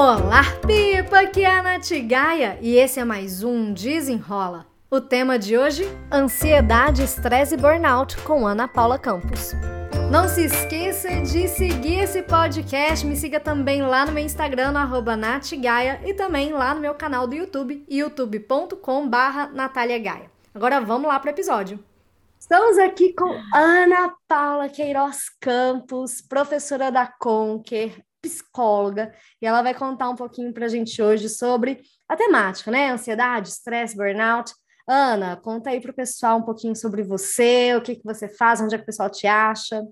Olá, Pipa! Aqui é a Nath Gaia e esse é mais um Desenrola. O tema de hoje: Ansiedade, Estresse e Burnout com Ana Paula Campos. Não se esqueça de seguir esse podcast. Me siga também lá no meu Instagram, no natgaia, e também lá no meu canal do YouTube, youtube.com Gaia. Agora vamos lá para o episódio. Estamos aqui com Ana Paula Queiroz Campos, professora da Conquer, psicóloga, e ela vai contar um pouquinho para a gente hoje sobre a temática, né? Ansiedade, estresse, burnout. Ana, conta aí para o pessoal um pouquinho sobre você, o que, que você faz, onde é que o pessoal te acha.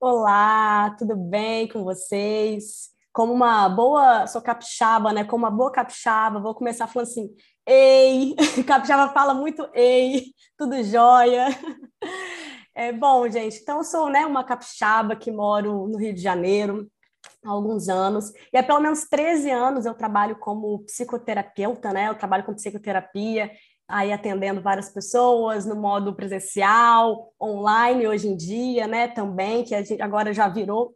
Olá, tudo bem com vocês? Como uma boa, sou capixaba, né? Como uma boa capixaba, vou começar falando assim: ei, capixaba fala muito ei, tudo jóia. É bom, gente. Então, eu sou né, uma capixaba que moro no Rio de Janeiro, há alguns anos, e há pelo menos 13 anos eu trabalho como psicoterapeuta, né? Eu trabalho com psicoterapia, aí atendendo várias pessoas no modo presencial, online hoje em dia, né? Também, que a gente agora já virou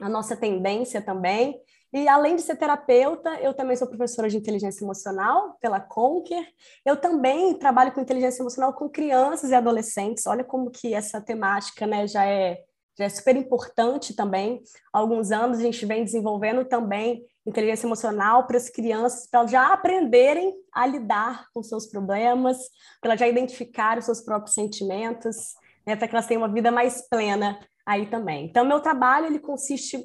a nossa tendência também. E além de ser terapeuta, eu também sou professora de inteligência emocional pela Conquer. Eu também trabalho com inteligência emocional com crianças e adolescentes. Olha como que essa temática, né, já é é super importante também. Há alguns anos a gente vem desenvolvendo também inteligência emocional para as crianças, para elas já aprenderem a lidar com seus problemas, para elas já identificarem os seus próprios sentimentos, né, para que elas tenham uma vida mais plena aí também. Então, meu trabalho ele consiste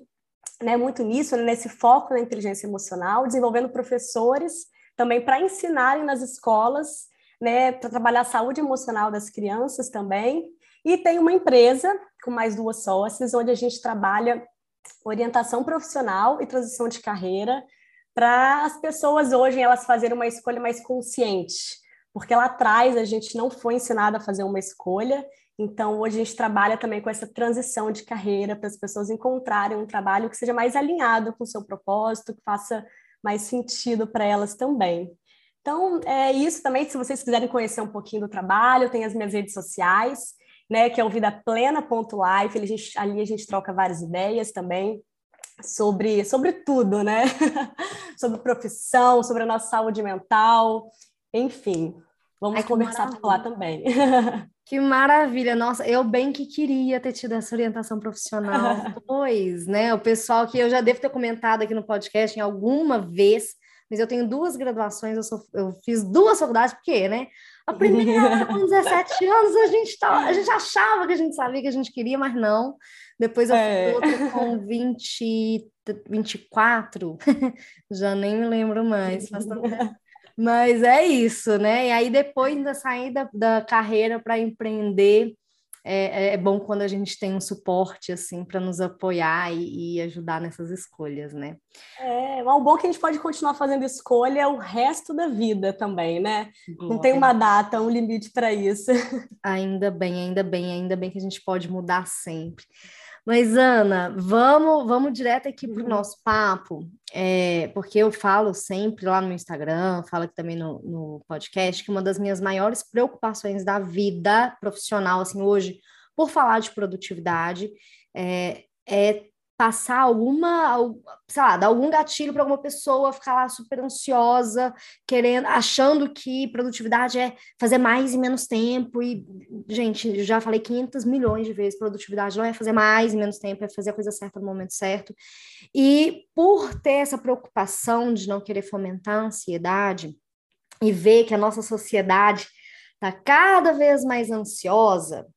né, muito nisso, nesse foco na inteligência emocional, desenvolvendo professores também para ensinarem nas escolas, né, para trabalhar a saúde emocional das crianças também, e tem uma empresa com mais duas sócias, onde a gente trabalha orientação profissional e transição de carreira para as pessoas hoje elas fazerem uma escolha mais consciente, porque lá atrás a gente não foi ensinado a fazer uma escolha, então hoje a gente trabalha também com essa transição de carreira para as pessoas encontrarem um trabalho que seja mais alinhado com o seu propósito, que faça mais sentido para elas também. Então, é isso também. Se vocês quiserem conhecer um pouquinho do trabalho, tem as minhas redes sociais né, que é o vidaplena.life, ali, ali a gente troca várias ideias também sobre, sobre tudo, né? sobre profissão, sobre a nossa saúde mental, enfim. Vamos Ai, conversar por lá também. Que maravilha! Nossa, eu bem que queria ter tido essa orientação profissional. pois, né? O pessoal que eu já devo ter comentado aqui no podcast em alguma vez, mas eu tenho duas graduações, eu, sou, eu fiz duas faculdades, porque, né? A primeira, com 17 anos, a gente, tava, a gente achava que a gente sabia que a gente queria, mas não. Depois eu é. fiz outra com 20, 24, já nem me lembro mais. Mas é isso, né? E aí, depois da saída da carreira para empreender, é, é, é, bom quando a gente tem um suporte assim para nos apoiar e, e, ajudar nessas escolhas, né? É, o bom é que a gente pode continuar fazendo escolha o resto da vida também, né? Boa, Não tem uma data, um limite para isso. Ainda bem, ainda bem, ainda bem que a gente pode mudar sempre. Mas, Ana, vamos, vamos direto aqui para o uhum. nosso papo, é, porque eu falo sempre lá no Instagram, falo aqui também no, no podcast, que uma das minhas maiores preocupações da vida profissional, assim, hoje, por falar de produtividade, é, é passar alguma, sei lá, dar algum gatilho para alguma pessoa ficar lá super ansiosa, querendo, achando que produtividade é fazer mais em menos tempo. E, gente, já falei 500 milhões de vezes: produtividade não é fazer mais em menos tempo, é fazer a coisa certa no momento certo. E por ter essa preocupação de não querer fomentar a ansiedade e ver que a nossa sociedade está cada vez mais ansiosa,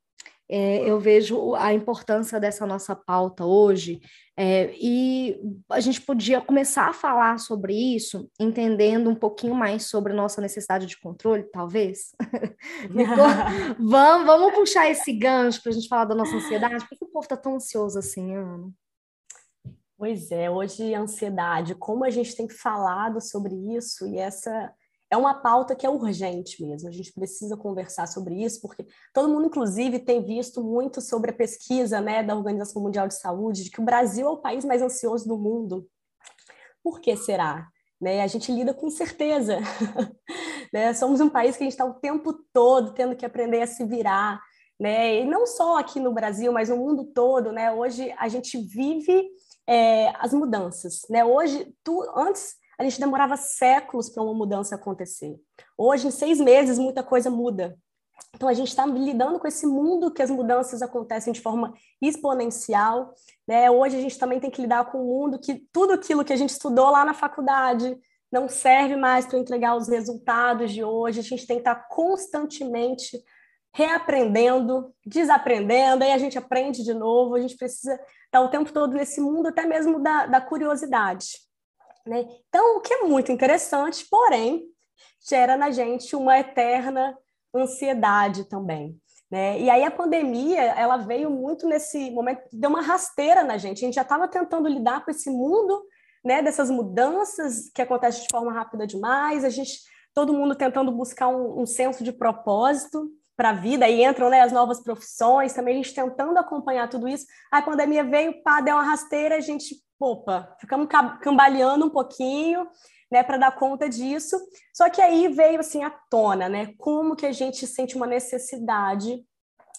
é, eu vejo a importância dessa nossa pauta hoje é, e a gente podia começar a falar sobre isso, entendendo um pouquinho mais sobre nossa necessidade de controle, talvez. vamos, vamos puxar esse gancho para a gente falar da nossa ansiedade. Por que o povo está tão ansioso assim, Ana? Pois é, hoje a ansiedade, como a gente tem falado sobre isso e essa é uma pauta que é urgente mesmo. A gente precisa conversar sobre isso, porque todo mundo, inclusive, tem visto muito sobre a pesquisa né, da Organização Mundial de Saúde, de que o Brasil é o país mais ansioso do mundo. Por que será? Né? A gente lida com incerteza. né? Somos um país que a gente está o tempo todo tendo que aprender a se virar. né? E não só aqui no Brasil, mas no mundo todo, né? Hoje a gente vive é, as mudanças, né? Hoje, tu, antes a gente demorava séculos para uma mudança acontecer. Hoje, em seis meses, muita coisa muda. Então, a gente está lidando com esse mundo que as mudanças acontecem de forma exponencial. Né? Hoje, a gente também tem que lidar com um mundo que tudo aquilo que a gente estudou lá na faculdade não serve mais para entregar os resultados de hoje. A gente tem que estar tá constantemente reaprendendo, desaprendendo, aí a gente aprende de novo. A gente precisa estar o tempo todo nesse mundo, até mesmo da, da curiosidade. Né? Então, o que é muito interessante, porém, gera na gente uma eterna ansiedade também. Né? E aí a pandemia, ela veio muito nesse momento, deu uma rasteira na gente. A gente já estava tentando lidar com esse mundo, né, dessas mudanças que acontecem de forma rápida demais, a gente, todo mundo tentando buscar um, um senso de propósito para a vida, aí entram né, as novas profissões, também a gente tentando acompanhar tudo isso. A pandemia veio, pá, deu uma rasteira, a gente opa, ficamos cambaleando um pouquinho, né, para dar conta disso. Só que aí veio assim à tona, né, como que a gente sente uma necessidade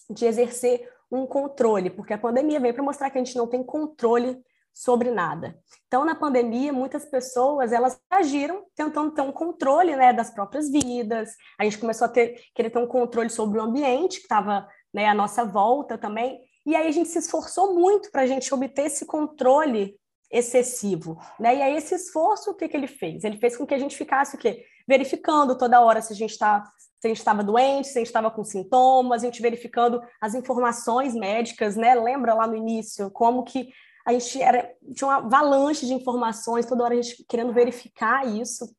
de exercer um controle, porque a pandemia veio para mostrar que a gente não tem controle sobre nada. Então, na pandemia, muitas pessoas elas agiram tentando ter um controle né, das próprias vidas. A gente começou a ter, querer ter um controle sobre o ambiente que estava né, à nossa volta também. E aí a gente se esforçou muito para a gente obter esse controle excessivo, né? E aí esse esforço, o que, que ele fez? Ele fez com que a gente ficasse o quê? Verificando toda hora se a gente está se a gente estava doente, se a gente estava com sintomas, a gente verificando as informações médicas, né? Lembra lá no início como que a gente era tinha uma avalanche de informações, toda hora a gente querendo verificar isso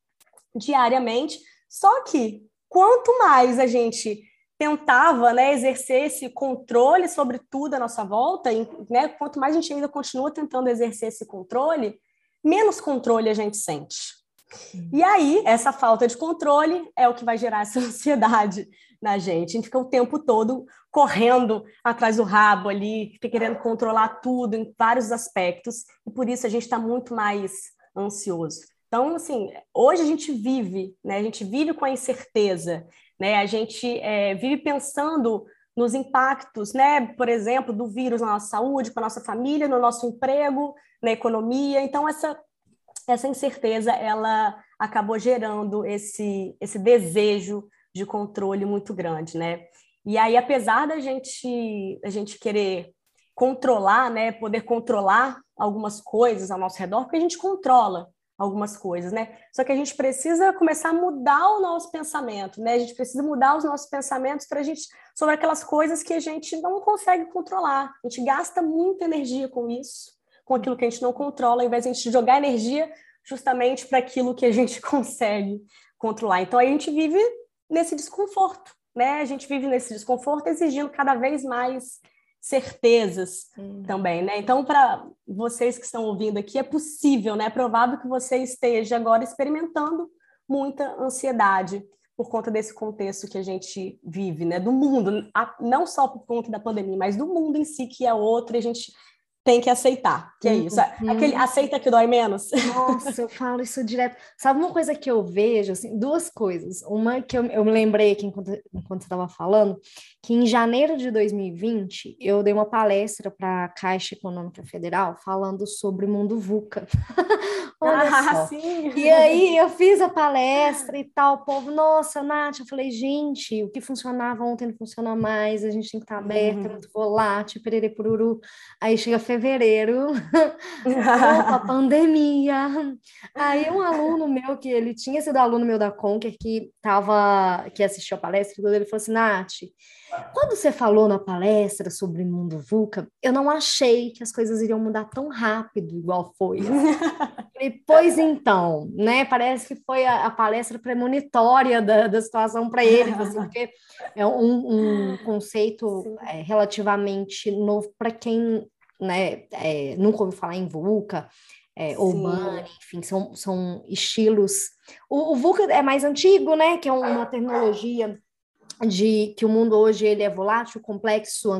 diariamente. Só que quanto mais a gente tentava né, exercer esse controle sobre tudo à nossa volta, e, né, quanto mais a gente ainda continua tentando exercer esse controle, menos controle a gente sente. E aí, essa falta de controle é o que vai gerar essa ansiedade na gente. A gente fica o tempo todo correndo atrás do rabo ali, querendo controlar tudo em vários aspectos, e por isso a gente está muito mais ansioso. Então, assim, hoje a gente vive, né? A gente vive com a incerteza, né? A gente é, vive pensando nos impactos, né? Por exemplo, do vírus na nossa saúde, com a nossa família, no nosso emprego, na economia. Então, essa, essa incerteza, ela acabou gerando esse, esse desejo de controle muito grande, né? E aí, apesar da gente, a gente querer controlar, né? Poder controlar algumas coisas ao nosso redor, porque a gente controla, algumas coisas, né? Só que a gente precisa começar a mudar o nosso pensamento, né? A gente precisa mudar os nossos pensamentos para a gente sobre aquelas coisas que a gente não consegue controlar. A gente gasta muita energia com isso, com aquilo que a gente não controla, ao invés de a gente jogar energia justamente para aquilo que a gente consegue controlar. Então a gente vive nesse desconforto, né? A gente vive nesse desconforto exigindo cada vez mais certezas hum. também, né? Então, para vocês que estão ouvindo aqui, é possível, né? É provável que você esteja agora experimentando muita ansiedade por conta desse contexto que a gente vive, né? Do mundo, não só por conta da pandemia, mas do mundo em si, que é outro, e a gente tem que aceitar, que é isso. Uhum. Aquele aceita que dói menos. Nossa, eu falo isso direto. Sabe uma coisa que eu vejo, assim, duas coisas. Uma que eu, eu me lembrei aqui enquanto, enquanto você estava falando, que em janeiro de 2020 eu dei uma palestra para a Caixa Econômica Federal falando sobre o mundo VUCA. ah, sim. E aí eu fiz a palestra e tal, o povo, nossa, Nath, eu falei, gente, o que funcionava ontem não funciona mais, a gente tem que estar aberta, uhum. muito volátil, perere pururu. Aí chega fevereiro, opa, pandemia. Aí um aluno meu, que ele tinha sido aluno meu da Conquer, que tava, que assistiu a palestra, ele falou assim, Nath, quando você falou na palestra sobre mundo VUCA, eu não achei que as coisas iriam mudar tão rápido, igual foi. e, pois então, né? Parece que foi a, a palestra premonitória da, da situação para ele, assim, porque é um, um conceito é, relativamente novo para quem né, é, nunca ouviu falar em VUCA, é, ou Money, enfim, são, são estilos. O, o VUCA é mais antigo, né? Que é uma tecnologia de que o mundo hoje ele é volátil, complexo,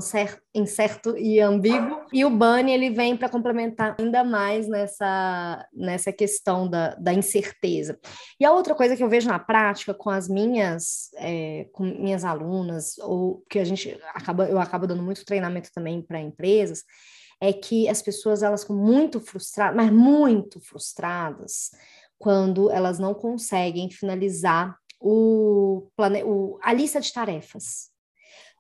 incerto e ambíguo. E o Bunny ele vem para complementar ainda mais nessa, nessa questão da, da incerteza. E a outra coisa que eu vejo na prática com as minhas é, com minhas alunas ou que a gente acaba eu acabo dando muito treinamento também para empresas é que as pessoas elas ficam muito frustradas, mas muito frustradas quando elas não conseguem finalizar o, plane... o, a lista de tarefas.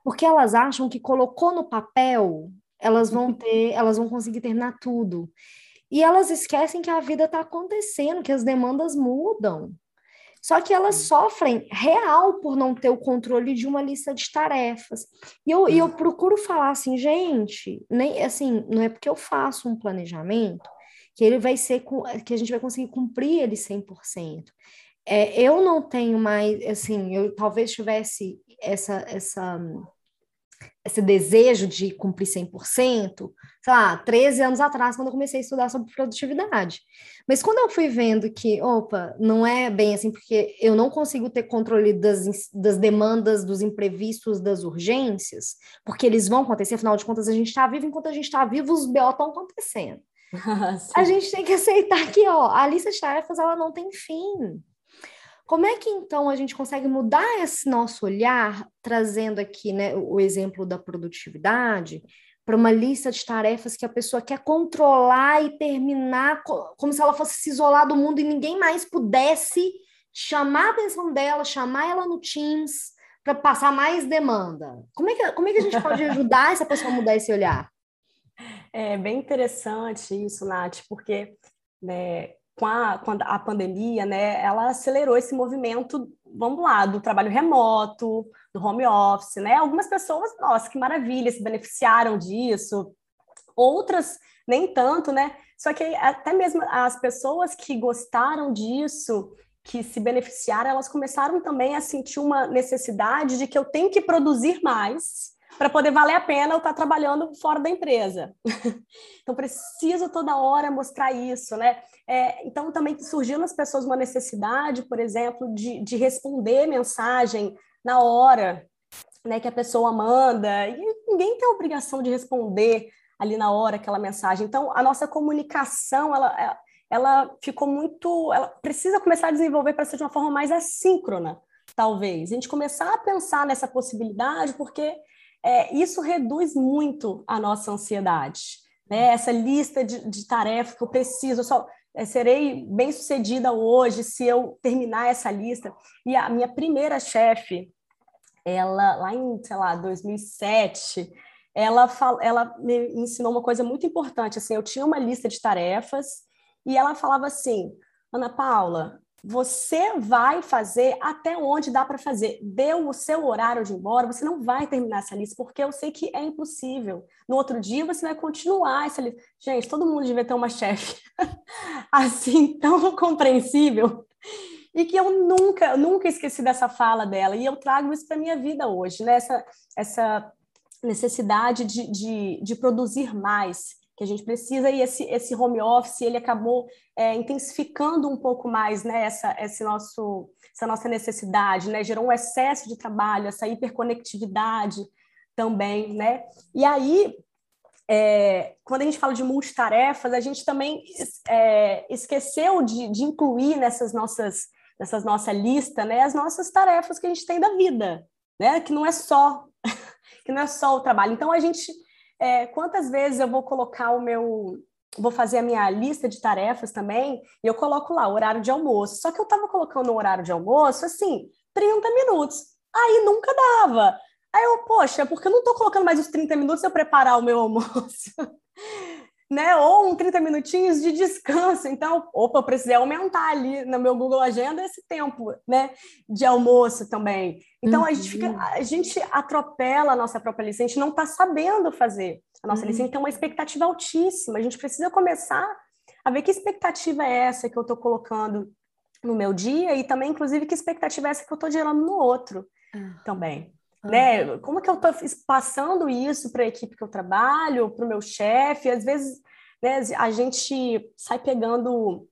Porque elas acham que colocou no papel, elas vão ter, elas vão conseguir terminar tudo. E elas esquecem que a vida está acontecendo, que as demandas mudam. Só que elas sofrem real por não ter o controle de uma lista de tarefas. E eu, e eu procuro falar assim, gente, nem assim, não é porque eu faço um planejamento que ele vai ser que a gente vai conseguir cumprir ele 100%. É, eu não tenho mais, assim, eu talvez tivesse essa, essa, esse desejo de cumprir 100%, sei lá, 13 anos atrás, quando eu comecei a estudar sobre produtividade. Mas quando eu fui vendo que, opa, não é bem assim, porque eu não consigo ter controle das, das demandas, dos imprevistos, das urgências, porque eles vão acontecer, afinal de contas, a gente está vivo, enquanto a gente está vivo, os BO estão acontecendo. a gente tem que aceitar que, ó, a lista de tarefas, ela não tem fim. Como é que então a gente consegue mudar esse nosso olhar, trazendo aqui né, o exemplo da produtividade, para uma lista de tarefas que a pessoa quer controlar e terminar como se ela fosse se isolar do mundo e ninguém mais pudesse chamar a atenção dela, chamar ela no Teams para passar mais demanda. Como é, que, como é que a gente pode ajudar essa pessoa a mudar esse olhar? É bem interessante isso, Nath, porque né, com a, com a pandemia, né, ela acelerou esse movimento, vamos lá, do trabalho remoto, do home office, né? Algumas pessoas, nossa, que maravilha, se beneficiaram disso, outras nem tanto, né? Só que até mesmo as pessoas que gostaram disso, que se beneficiaram, elas começaram também a sentir uma necessidade de que eu tenho que produzir mais para poder valer a pena eu estar trabalhando fora da empresa. então, preciso toda hora mostrar isso, né? É, então, também surgiu nas pessoas uma necessidade, por exemplo, de, de responder mensagem na hora né, que a pessoa manda, e ninguém tem a obrigação de responder ali na hora aquela mensagem. Então, a nossa comunicação, ela, é, ela ficou muito. Ela precisa começar a desenvolver para ser de uma forma mais assíncrona, talvez. A gente começar a pensar nessa possibilidade, porque é, isso reduz muito a nossa ansiedade. Né? Essa lista de, de tarefas que eu preciso, eu só é, serei bem sucedida hoje se eu terminar essa lista. E a minha primeira chefe, ela lá em, sei lá, 2007, ela, fal, ela me ensinou uma coisa muito importante. Assim, eu tinha uma lista de tarefas e ela falava assim: Ana Paula, você vai fazer até onde dá para fazer. Deu o seu horário de ir embora, você não vai terminar essa lista, porque eu sei que é impossível. No outro dia, você vai continuar essa lista. Gente, todo mundo devia ter uma chefe assim, tão compreensível. E que eu nunca, nunca esqueci dessa fala dela. E eu trago isso para minha vida hoje, né? Essa, essa necessidade de, de, de produzir mais que a gente precisa, e esse, esse home office ele acabou é, intensificando um pouco mais né, essa, esse nosso, essa nossa necessidade, né, gerou um excesso de trabalho, essa hiperconectividade também, né? E aí, é, quando a gente fala de multitarefas, a gente também é, esqueceu de, de, incluir nessas nossas, nessas nossa lista, né, as nossas tarefas que a gente tem da vida, né? Que não é só que não é só o trabalho. Então a gente é, quantas vezes eu vou colocar o meu. Vou fazer a minha lista de tarefas também, e eu coloco lá, horário de almoço. Só que eu estava colocando o horário de almoço, assim, 30 minutos. Aí nunca dava. Aí eu, poxa, porque eu não estou colocando mais os 30 minutos eu preparar o meu almoço? Né? Ou um 30 minutinhos de descanso. Então, opa, eu precisei aumentar ali no meu Google Agenda esse tempo, né? De almoço também. Então, uhum. a, gente fica, uhum. a gente atropela a nossa própria lista, a gente não está sabendo fazer a nossa uhum. lista. Então, uma expectativa altíssima. A gente precisa começar a ver que expectativa é essa que eu estou colocando no meu dia e também, inclusive, que expectativa é essa que eu estou gerando no outro uhum. também. Né? Como que eu estou passando isso para a equipe que eu trabalho, para o meu chefe? Às vezes né, a gente sai pegando,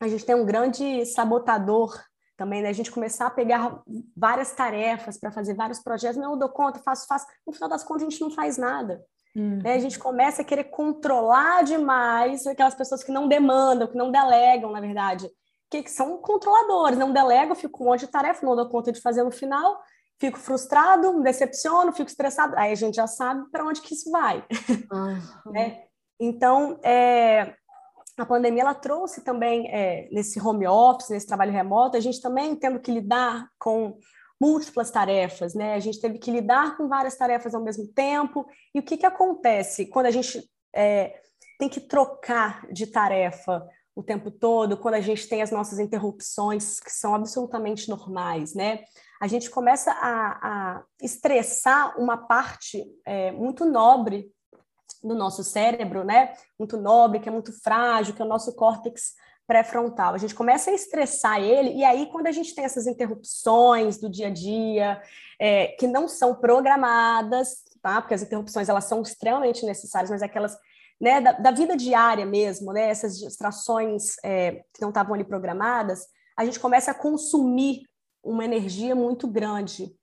a gente tem um grande sabotador também, né? A gente começar a pegar várias tarefas para fazer vários projetos. Não, eu dou conta, faço, faço. No final das contas, a gente não faz nada. Uhum. Né? A gente começa a querer controlar demais aquelas pessoas que não demandam, que não delegam, na verdade. Que, que são controladores, não delegam, fico um monte de tarefa, não dou conta de fazer no final, fico frustrado, me decepciono, fico estressado. Aí a gente já sabe para onde que isso vai. Uhum. né? Então, é, a pandemia ela trouxe também é, nesse home office, nesse trabalho remoto, a gente também tendo que lidar com múltiplas tarefas, né? A gente teve que lidar com várias tarefas ao mesmo tempo. E o que, que acontece quando a gente é, tem que trocar de tarefa o tempo todo, quando a gente tem as nossas interrupções, que são absolutamente normais, né? A gente começa a, a estressar uma parte é, muito nobre do nosso cérebro, né? Muito nobre, que é muito frágil, que é o nosso córtex pré-frontal. A gente começa a estressar ele, e aí, quando a gente tem essas interrupções do dia a dia, é, que não são programadas, tá? Porque as interrupções elas são extremamente necessárias, mas aquelas né, da, da, vida diária mesmo, né? Essas distrações é, que não estavam ali programadas, a gente começa a consumir uma energia muito grande.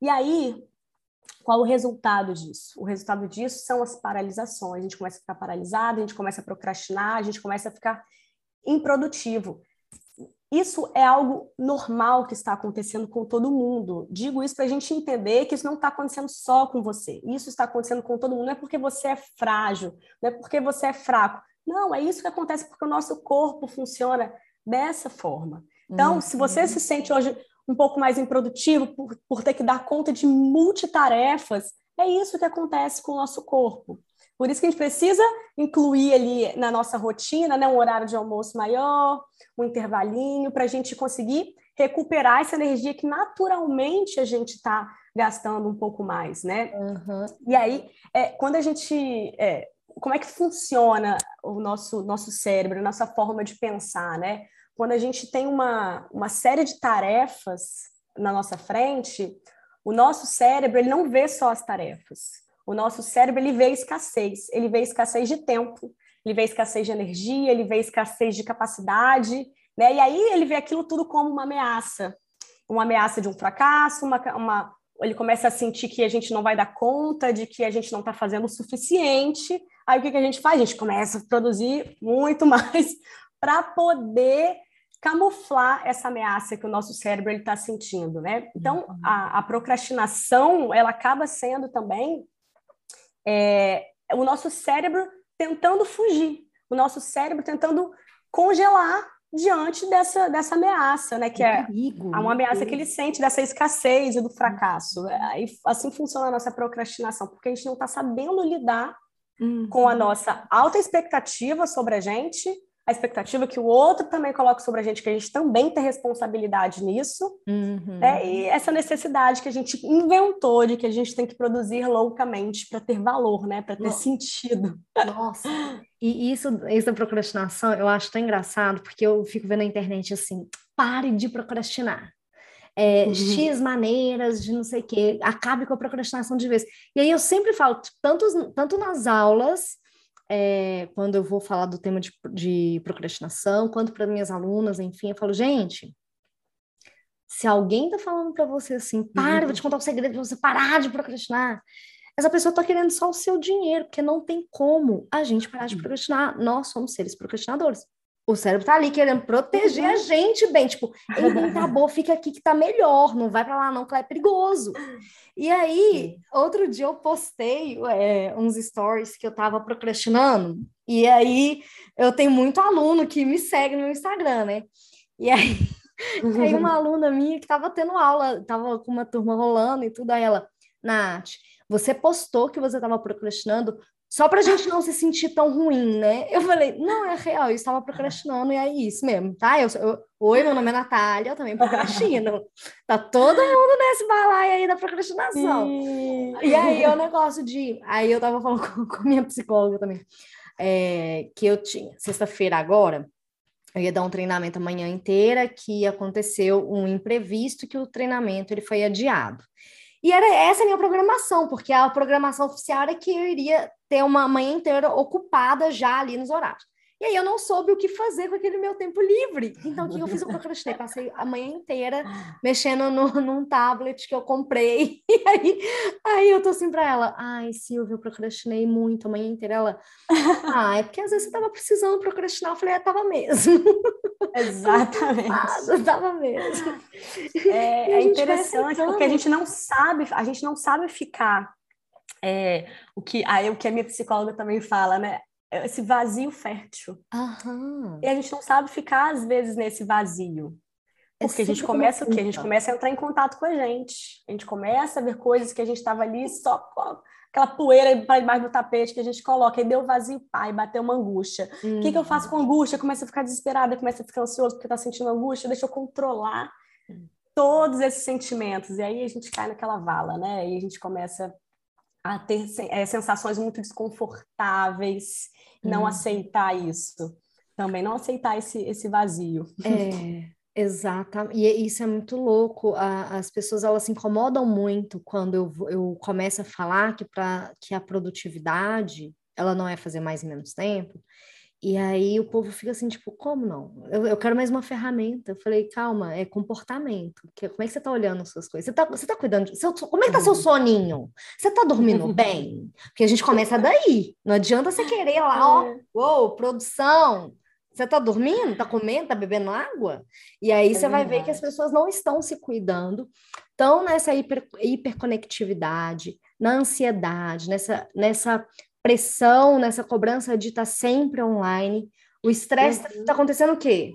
E aí, qual o resultado disso? O resultado disso são as paralisações. A gente começa a ficar paralisado, a gente começa a procrastinar, a gente começa a ficar improdutivo. Isso é algo normal que está acontecendo com todo mundo. Digo isso para a gente entender que isso não está acontecendo só com você. Isso está acontecendo com todo mundo. Não é porque você é frágil, não é porque você é fraco. Não, é isso que acontece porque o nosso corpo funciona dessa forma. Então, uhum. se você se sente hoje um pouco mais improdutivo por, por ter que dar conta de multitarefas, é isso que acontece com o nosso corpo. Por isso que a gente precisa incluir ali na nossa rotina né, um horário de almoço maior, um intervalinho, para a gente conseguir recuperar essa energia que naturalmente a gente está gastando um pouco mais, né? Uhum. E aí, é, quando a gente. É, como é que funciona o nosso, nosso cérebro, a nossa forma de pensar, né? Quando a gente tem uma, uma série de tarefas na nossa frente, o nosso cérebro ele não vê só as tarefas o nosso cérebro ele vê escassez, ele vê escassez de tempo, ele vê escassez de energia, ele vê escassez de capacidade, né? E aí ele vê aquilo tudo como uma ameaça, uma ameaça de um fracasso, uma, uma ele começa a sentir que a gente não vai dar conta, de que a gente não está fazendo o suficiente. Aí o que, que a gente faz? A gente começa a produzir muito mais para poder camuflar essa ameaça que o nosso cérebro está sentindo, né? Então, uhum. a, a procrastinação, ela acaba sendo também é, o nosso cérebro tentando fugir, o nosso cérebro tentando congelar diante dessa, dessa ameaça, né? Que, é perigo, uma ameaça que ele sente dessa escassez e do fracasso. É, e assim funciona a nossa procrastinação, porque a gente não está sabendo lidar uhum. com a nossa alta expectativa sobre a gente a expectativa que o outro também coloque sobre a gente, que a gente também tem responsabilidade nisso, uhum. né? e essa necessidade que a gente inventou de que a gente tem que produzir loucamente para ter valor, né? para ter Nossa. sentido. Nossa, e isso, isso da procrastinação eu acho tão engraçado, porque eu fico vendo na internet assim, pare de procrastinar. É, uhum. X maneiras de não sei o quê, acabe com a procrastinação de vez. E aí eu sempre falo, tanto, tanto nas aulas, é, quando eu vou falar do tema de, de procrastinação, quanto para minhas alunas, enfim, eu falo, gente, se alguém tá falando para você assim, para, uhum. vou te contar um segredo para você parar de procrastinar, essa pessoa tá querendo só o seu dinheiro, porque não tem como a gente parar de uhum. procrastinar. Nós somos seres procrastinadores o cérebro tá ali querendo proteger uhum. a gente bem, tipo, ei, tá bom, fica aqui que tá melhor, não vai para lá não, que lá é perigoso. E aí, outro dia eu postei é, uns stories que eu tava procrastinando, e aí eu tenho muito aluno que me segue no Instagram, né? E aí, aí uma aluna minha que tava tendo aula, tava com uma turma rolando e tudo, aí ela, Nath, você postou que você estava procrastinando só para a gente não se sentir tão ruim, né? Eu falei, não, é real, eu estava procrastinando e é isso mesmo, tá? Eu, eu, Oi, meu nome é Natália, eu também procrastino. tá todo mundo nesse balaio aí da procrastinação. E aí é o negócio de. Aí eu tava falando com, com minha psicóloga também, é, que eu tinha, sexta-feira agora, eu ia dar um treinamento a manhã inteira, que aconteceu um imprevisto que o treinamento ele foi adiado. E era essa a minha programação, porque a programação oficial era que eu iria ter uma manhã inteira ocupada já ali nos horários. E aí eu não soube o que fazer com aquele meu tempo livre. Então, o que eu fiz? Eu procrastinei. Passei a manhã inteira mexendo no, num tablet que eu comprei. E aí, aí eu tô assim pra ela, ai, Silvia, eu procrastinei muito a manhã inteira. Ela, ah, é porque às vezes você tava precisando procrastinar. Eu falei, é, tava mesmo. Exatamente. Ah, tava mesmo. É, é interessante, porque a gente não sabe, a gente não sabe ficar é, o que aí o que a minha psicóloga também fala, né? Esse vazio fértil. Aham. E a gente não sabe ficar, às vezes, nesse vazio. É Porque a gente começa o quê? A gente começa a entrar em contato com a gente. A gente começa a ver coisas que a gente estava ali só com aquela poeira para debaixo do tapete que a gente coloca. E deu vazio, pai, bateu uma angústia. O que, que eu faço com angústia? Começa a ficar desesperada, começa a ficar ansioso porque está sentindo angústia. Deixa eu controlar todos esses sentimentos. E aí a gente cai naquela vala, né? E a gente começa a ter é, sensações muito desconfortáveis, não Hum. aceitar isso. Também não aceitar esse, esse vazio. É, exatamente. E isso é muito louco. A- as pessoas elas se incomodam muito quando eu, eu começo a falar que, pra, que a produtividade ela não é fazer mais em menos tempo. E aí o povo fica assim, tipo, como não? Eu, eu quero mais uma ferramenta. Eu falei, calma, é comportamento. Que, como é que você tá olhando as suas coisas? Você tá, você tá cuidando de, seu, como é que tá seu soninho? Você tá dormindo bem? Porque a gente começa daí. Não adianta você querer lá, ó, uou, produção. Você tá dormindo? Tá comendo? Tá bebendo água? E aí É você vai ver que as pessoas não estão se cuidando, estão nessa hiper, hiperconectividade, na ansiedade, nessa, nessa pressão, nessa cobrança de estar sempre online. O estresse está Uhum. acontecendo o quê?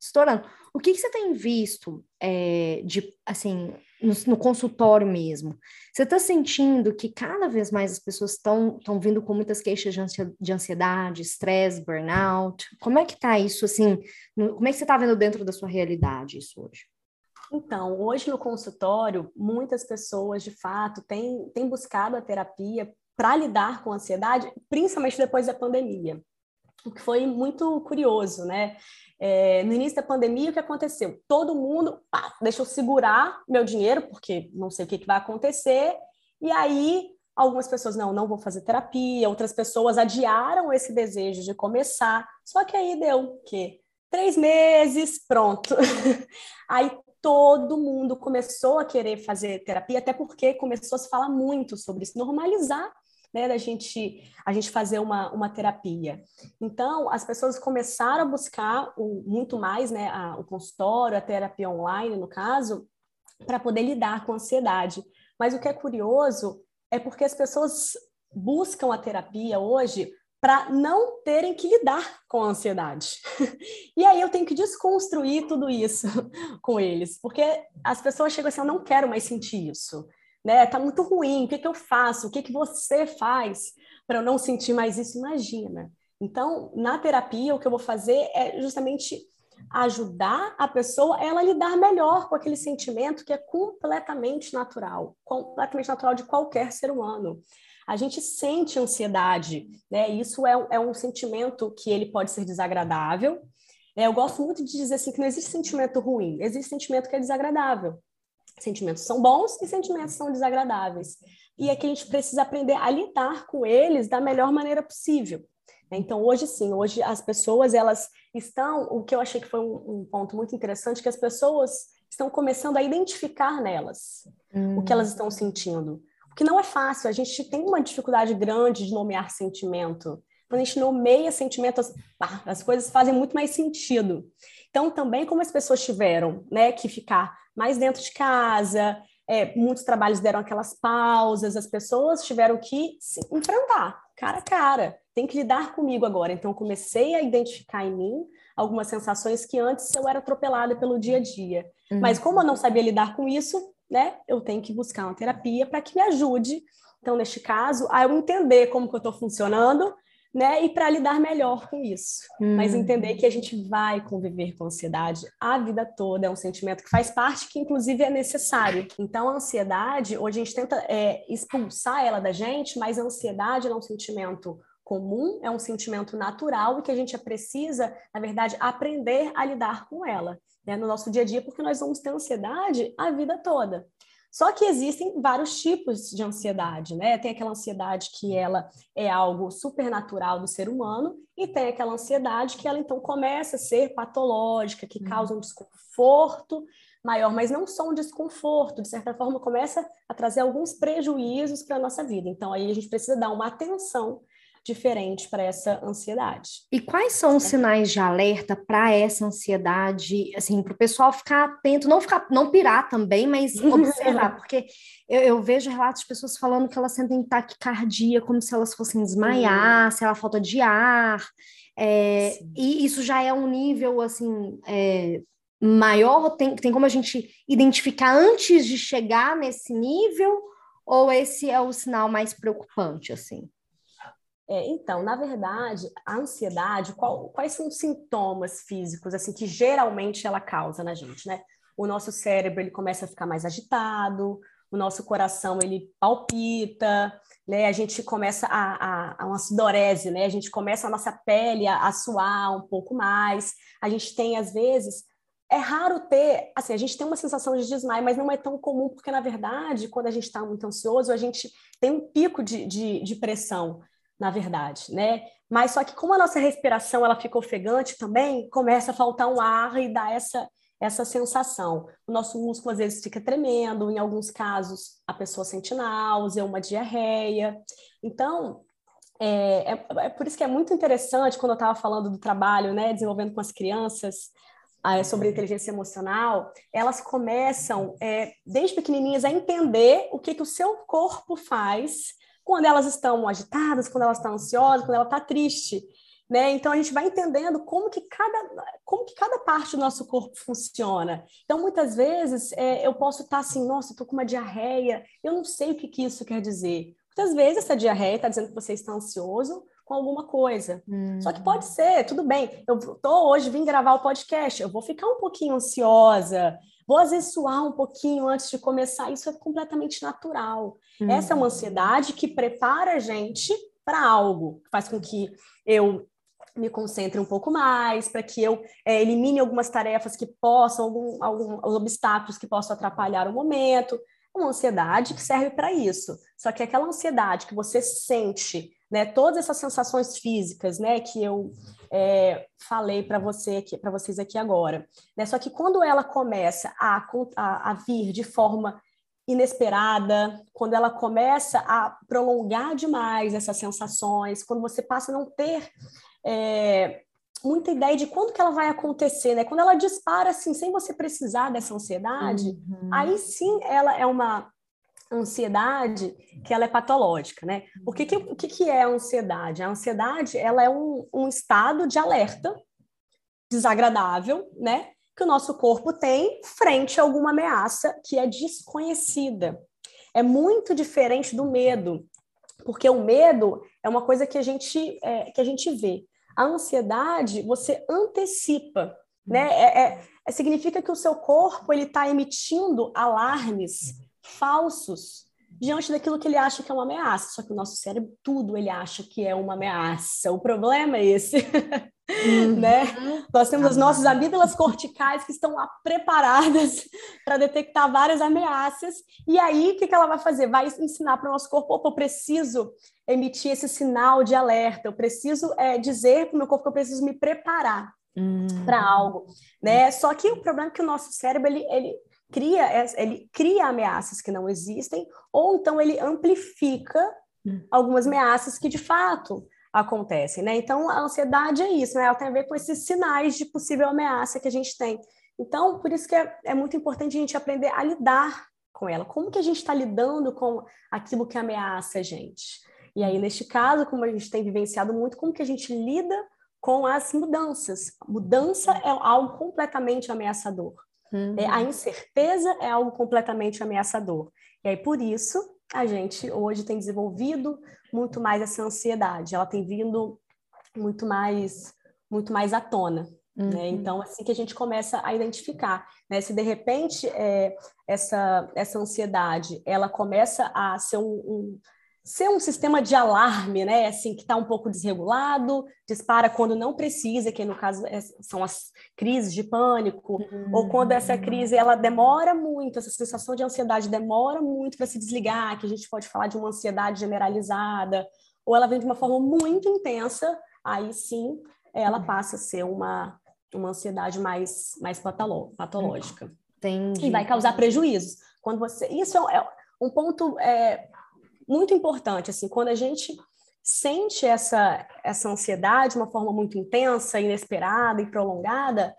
Estourando. O que, que você tem visto é, de assim no, no consultório mesmo? Você está sentindo que cada vez mais as pessoas estão vindo com muitas queixas de ansiedade, estresse, burnout? Como é que tá isso assim? no- como é que você está vendo dentro da sua realidade isso hoje? Então, hoje no consultório, muitas pessoas, de fato, têm, têm buscado a terapia para lidar com a ansiedade, principalmente depois da pandemia. O que foi muito curioso, né? É, no início da pandemia, o que aconteceu? Todo mundo, pá, deixa eu segurar meu dinheiro, porque não sei o que, que vai acontecer. E aí, algumas pessoas, não, não vou fazer terapia, outras pessoas adiaram esse desejo de começar. Só que aí deu o quê? Três meses, pronto. aí todo mundo começou a querer fazer terapia, até porque começou a se falar muito sobre isso, normalizar né, da gente, a gente fazer uma, uma terapia. Então, as pessoas começaram a buscar o, muito mais né, a, o consultório, a terapia online, no caso, para poder lidar com a ansiedade. Mas o que é curioso é porque as pessoas buscam a terapia hoje para não terem que lidar com a ansiedade. e aí eu tenho que desconstruir tudo isso com eles, porque as pessoas chegam assim, eu não quero mais sentir isso né? Tá muito ruim. O que, que eu faço? O que, que você faz para eu não sentir mais isso? Imagina. Então, na terapia, o que eu vou fazer é justamente ajudar a pessoa a ela lidar melhor com aquele sentimento que é completamente natural, completamente natural de qualquer ser humano. A gente sente ansiedade, né? Isso é, é um sentimento que ele pode ser desagradável. É, eu gosto muito de dizer assim que não existe sentimento ruim, existe sentimento que é desagradável. Sentimentos são bons e sentimentos são desagradáveis. E é que a gente precisa aprender a lidar com eles da melhor maneira possível. Então, hoje sim, hoje as pessoas, elas estão, o que eu achei que foi um, um ponto muito interessante, que as pessoas estão começando a identificar nelas hum. o que elas estão sentindo. O que não é fácil, a gente tem uma dificuldade grande de nomear sentimento. Quando a gente nomeia sentimentos, as, as coisas fazem muito mais sentido. Então, também como as pessoas tiveram né, que ficar mais dentro de casa, é, muitos trabalhos deram aquelas pausas, as pessoas tiveram que se enfrentar, cara a cara. Tem que lidar comigo agora. Então, comecei a identificar em mim algumas sensações que antes eu era atropelada pelo dia a dia. Uhum. Mas como eu não sabia lidar com isso, né, eu tenho que buscar uma terapia para que me ajude. Então, neste caso, a eu entender como que eu estou funcionando né? E para lidar melhor com isso. Hum. Mas entender que a gente vai conviver com ansiedade a vida toda, é um sentimento que faz parte, que inclusive é necessário. Então, a ansiedade, hoje a gente tenta é, expulsar ela da gente, mas a ansiedade é um sentimento comum, é um sentimento natural e que a gente precisa, na verdade, aprender a lidar com ela né, no nosso dia a dia, porque nós vamos ter ansiedade a vida toda. Só que existem vários tipos de ansiedade, né? Tem aquela ansiedade que ela é algo supernatural do ser humano e tem aquela ansiedade que ela então começa a ser patológica, que causa um desconforto maior, mas não só um desconforto, de certa forma começa a trazer alguns prejuízos para a nossa vida. Então aí a gente precisa dar uma atenção diferente para essa ansiedade. E quais são os sinais de alerta para essa ansiedade, assim, para o pessoal ficar atento, não ficar, não pirar também, mas observar, porque eu, eu, vejo relatos de pessoas falando que elas sentem taquicardia, como se elas fossem desmaiar, se ela falta de ar, é, e isso já é um nível, assim, é, maior, tem, tem como a gente identificar antes de chegar nesse nível, ou esse é o sinal mais preocupante, assim? É, então, na verdade, a ansiedade, qual, quais são os sintomas físicos assim que geralmente ela causa na gente, né? O nosso cérebro ele começa a ficar mais agitado, o nosso coração ele palpita, né? A gente começa a, a, a uma sudorese, né? A gente começa a nossa pele a, a suar um pouco mais. A gente tem às vezes é raro ter, assim, a gente tem uma sensação de desmaio, mas não é tão comum, porque, na verdade, quando a gente está muito ansioso, a gente tem um pico de, de, de pressão na verdade, né? Mas só que como a nossa respiração ela fica ofegante também, começa a faltar um ar e dá essa essa sensação. O nosso músculo às vezes fica tremendo, em alguns casos a pessoa sente náusea, uma diarreia. Então, é, é, é por isso que é muito interessante quando eu estava falando do trabalho, né, desenvolvendo com as crianças, ah, sobre inteligência emocional, elas começam, é, desde pequenininhas, a entender o que, que o seu corpo faz quando elas estão agitadas, quando elas estão ansiosas, quando ela está triste. Né? Então a gente vai entendendo como que cada como que cada parte do nosso corpo funciona. Então muitas vezes é, eu posso estar tá assim, nossa, estou com uma diarreia, eu não sei o que, que isso quer dizer. Muitas vezes essa diarreia está dizendo que você está ansioso com alguma coisa. Hum. Só que pode ser, tudo bem. Eu tô hoje vim gravar o podcast, eu vou ficar um pouquinho ansiosa, vou às vezes suar um pouquinho antes de começar, isso é completamente natural. Uhum. Essa é uma ansiedade que prepara a gente para algo, faz com que eu me concentre um pouco mais, para que eu é, elimine algumas tarefas que possam, algum, alguns obstáculos que possam atrapalhar o momento. Uma ansiedade que serve para isso. Só que aquela ansiedade que você sente né, todas essas sensações físicas, né, que eu é, falei para você para vocês aqui agora, né, só que quando ela começa a, a, a, vir de forma inesperada, quando ela começa a prolongar demais essas sensações, quando você passa a não ter é, muita ideia de quando que ela vai acontecer, né, quando ela dispara assim sem você precisar dessa ansiedade, uhum. aí sim ela é uma ansiedade que ela é patológica, né? O que, que, o que, que é a ansiedade? A ansiedade ela é um, um estado de alerta desagradável, né? Que o nosso corpo tem frente a alguma ameaça que é desconhecida. É muito diferente do medo, porque o medo é uma coisa que a gente, é, que a gente vê. A ansiedade, você antecipa, né? É, é, significa que o seu corpo ele está emitindo alarmes falsos diante daquilo que ele acha que é uma ameaça. Só que o nosso cérebro, tudo ele acha que é uma ameaça. O problema é esse. Uhum. né? Nós temos as nossas amígdalas corticais que estão lá preparadas para detectar várias ameaças. E aí, o que, que ela vai fazer? Vai ensinar para o nosso corpo: opa, eu preciso emitir esse sinal de alerta, eu preciso é, dizer para o meu corpo que eu preciso me preparar. Uhum. Para algo, né? Só que o problema é que o nosso cérebro ele, ele cria, ele cria ameaças que não existem, ou então ele amplifica hum. algumas ameaças que de fato acontecem, né? Então a ansiedade é isso, né? Ela tem a ver com esses sinais de possível ameaça que a gente tem. Então, por isso que é, é muito importante a gente aprender a lidar com ela. Como que a gente está lidando com aquilo que ameaça a gente? E aí, neste caso, como a gente tem vivenciado muito, como que a gente lida com as mudanças? mudança é algo completamente ameaçador. Uhum. É, a incerteza é algo completamente ameaçador. E aí, por isso, a gente hoje tem desenvolvido muito mais essa ansiedade. Ela tem vindo muito mais, muito mais à tona. Né? Uhum. Né? Então, assim que a gente começa a identificar, né? Se de repente é, essa, essa ansiedade ela começa a ser um, um ser um sistema de alarme, né? Assim, que está um pouco desregulado, dispara quando não precisa, que no caso é, são as crises de pânico, uhum. ou quando essa crise ela demora muito, essa sensação de ansiedade demora muito para se desligar, que a gente pode falar de uma ansiedade generalizada, ou ela vem de uma forma muito intensa, aí sim ela passa a ser uma, uma ansiedade mais, mais patológica. Entendi. E vai causar prejuízos. Quando você. Isso é, é um ponto é, muito importante, assim, quando a gente sente essa, essa ansiedade de uma forma muito intensa, inesperada e prolongada,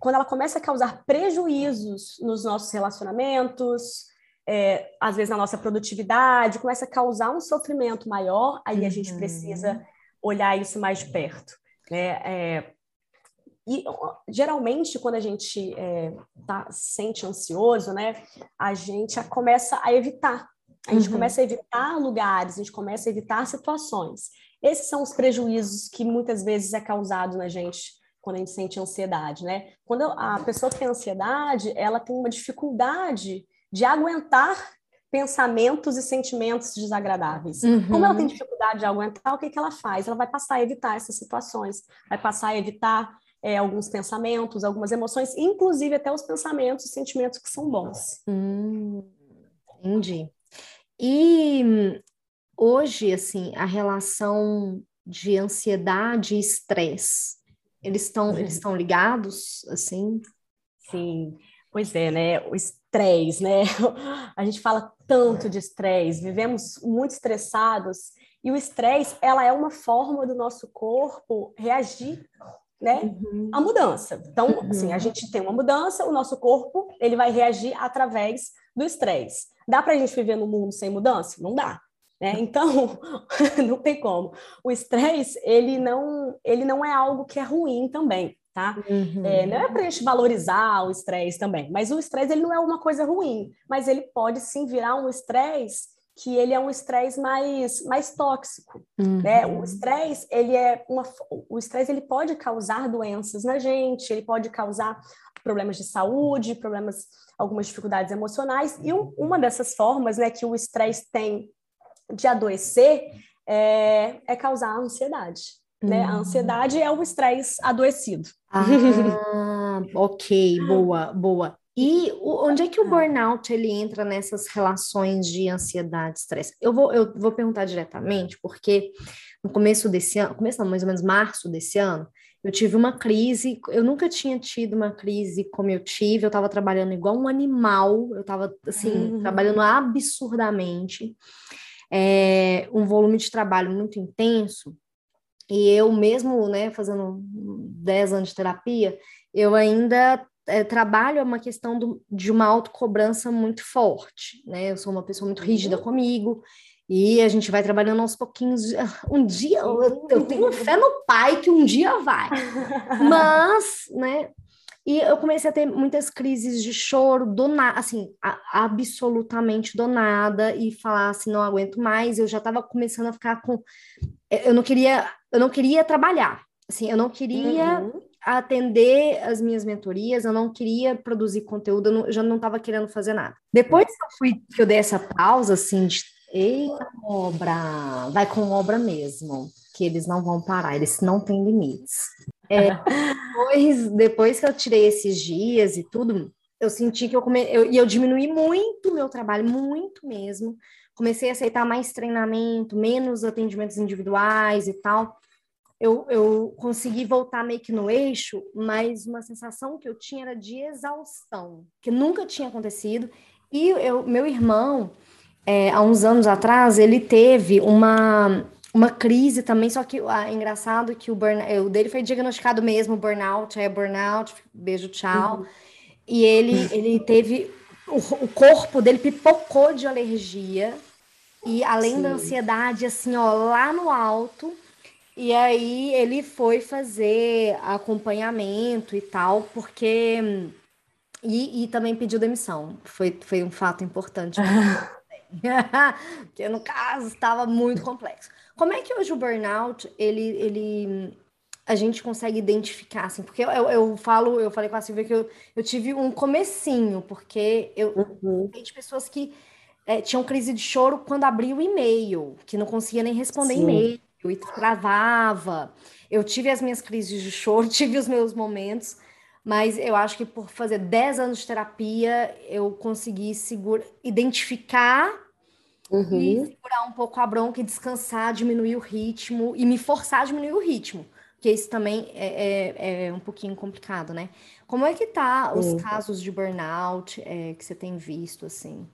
quando ela começa a causar prejuízos nos nossos relacionamentos, é, às vezes na nossa produtividade, começa a causar um sofrimento maior, aí uhum. a gente precisa uhum. olhar isso mais de perto. Né? É, e geralmente, quando a gente é, tá, se sente ansioso, né, a gente começa a evitar a gente uhum. começa a evitar lugares, a gente começa a evitar situações. Esses são os prejuízos que muitas vezes é causado na gente quando a gente sente ansiedade, né? Quando a pessoa que tem ansiedade, ela tem uma dificuldade de aguentar pensamentos e sentimentos desagradáveis. Uhum. Como ela tem dificuldade de aguentar, o que, que ela faz? Ela vai passar a evitar essas situações, vai passar a evitar é, alguns pensamentos, algumas emoções, inclusive até os pensamentos e sentimentos que são bons. Hum, entendi. E hoje, assim, a relação de ansiedade e estresse, eles estão uhum. eles estão ligados, assim? Sim, pois é, né? O estresse, né? A gente fala tanto de estresse, vivemos muito estressados, e o estresse, ela é uma forma do nosso corpo reagir né, uhum. a mudança. Então, uhum. assim, a gente tem uma mudança, o nosso corpo, ele vai reagir através do estresse. Dá para a gente viver no mundo sem mudança? Não dá. Né? Então, não tem como. O estresse, ele não, ele não é algo que é ruim também, tá? Uhum. É, não é para a gente valorizar o estresse também, mas o estresse, ele não é uma coisa ruim, mas ele pode sim virar um estresse que ele é um estresse mais, mais tóxico, uhum. né? O estresse, ele é uma o estresse ele pode causar doenças na gente, ele pode causar problemas de saúde, problemas algumas dificuldades emocionais, e um, uma dessas formas né, que o estresse tem de adoecer é, é causar ansiedade. Né? A ansiedade é o estresse adoecido. Ah, ok, boa, boa. E onde é que o burnout ele entra nessas relações de ansiedade, estresse? Eu vou, eu vou perguntar diretamente, porque no começo desse ano, começo não, mais ou menos março desse ano, eu tive uma crise, eu nunca tinha tido uma crise como eu tive, eu estava trabalhando igual um animal, eu estava, assim, uhum. trabalhando absurdamente, é, um volume de trabalho muito intenso, e eu mesmo, né, fazendo 10 anos de terapia, eu ainda é, trabalho é uma questão do, de uma autocobrança muito forte, né, eu sou uma pessoa muito rígida uhum. comigo, e a gente vai trabalhando aos pouquinhos. Um dia, eu, eu tenho fé no pai que um dia vai. Mas, né? E eu comecei a ter muitas crises de choro do nada, assim, a, absolutamente do nada, e falar assim, não aguento mais. Eu já estava começando a ficar com. Eu não queria, eu não queria trabalhar. Assim, eu não queria uhum. atender as minhas mentorias, eu não queria produzir conteúdo, eu, não, eu já não estava querendo fazer nada. Depois que eu fui, que eu dei essa pausa, assim, de Eita, obra! Vai com obra mesmo, que eles não vão parar, eles não têm limites. É, depois, depois que eu tirei esses dias e tudo, eu senti que eu come... eu, eu diminuí muito o meu trabalho, muito mesmo. Comecei a aceitar mais treinamento, menos atendimentos individuais e tal. Eu, eu consegui voltar meio que no eixo, mas uma sensação que eu tinha era de exaustão, que nunca tinha acontecido. E eu, meu irmão, é, há uns anos atrás, ele teve uma, uma crise também, só que ah, é engraçado que o, burn, o dele foi diagnosticado mesmo, burnout, é burnout, beijo, tchau. Uhum. E ele, ele teve, o, o, corpo dele pipocou de alergia, e além Sim. da ansiedade, assim, ó, lá no alto, e aí ele foi fazer acompanhamento e tal, porque... E, e também pediu demissão, foi, foi um fato importante. porque no caso estava muito complexo. Como é que hoje o burnout, ele, ele a gente consegue identificar, assim, porque eu, eu, eu falo, eu falei com a Silvia que eu, eu tive um comecinho, porque eu uhum. de pessoas que é, tinham crise de choro quando abria o e-mail, que não conseguia nem responder e-mail, e travava. Eu tive as minhas crises de choro, tive os meus momentos, mas eu acho que por fazer 10 anos de terapia, eu consegui segura, identificar uhum. e segurar um pouco a bronca e descansar, diminuir o ritmo e me forçar a diminuir o ritmo, porque isso também é, é, é um pouquinho complicado, né? Como é que tá os casos de burnout é, que você tem visto, assim?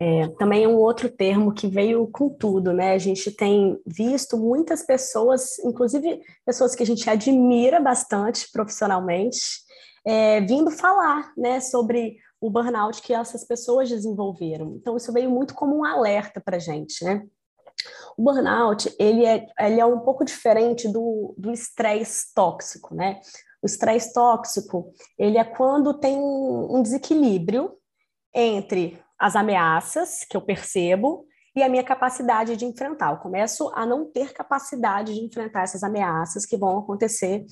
É, também é um outro termo que veio com tudo, né? A gente tem visto muitas pessoas, inclusive pessoas que a gente admira bastante profissionalmente, é, vindo falar, né, sobre o burnout que essas pessoas desenvolveram. Então, isso veio muito como um alerta para a gente, né? O burnout, ele é, ele é um pouco diferente do estresse tóxico, né? O estresse tóxico, ele é quando tem um, um desequilíbrio entre as ameaças que eu percebo e a minha capacidade de enfrentar. Eu começo a não ter capacidade de enfrentar essas ameaças que vão acontecer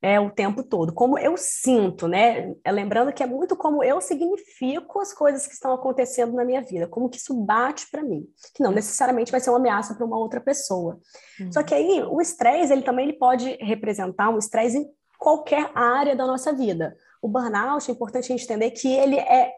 é, o tempo todo. Como eu sinto, né? É, lembrando que é muito como eu significo as coisas que estão acontecendo na minha vida, como que isso bate para mim, que não necessariamente vai ser uma ameaça para uma outra pessoa. Uhum. Só que aí o estresse, ele também ele pode representar um estresse em qualquer área da nossa vida. O burnout, é importante a gente entender que ele é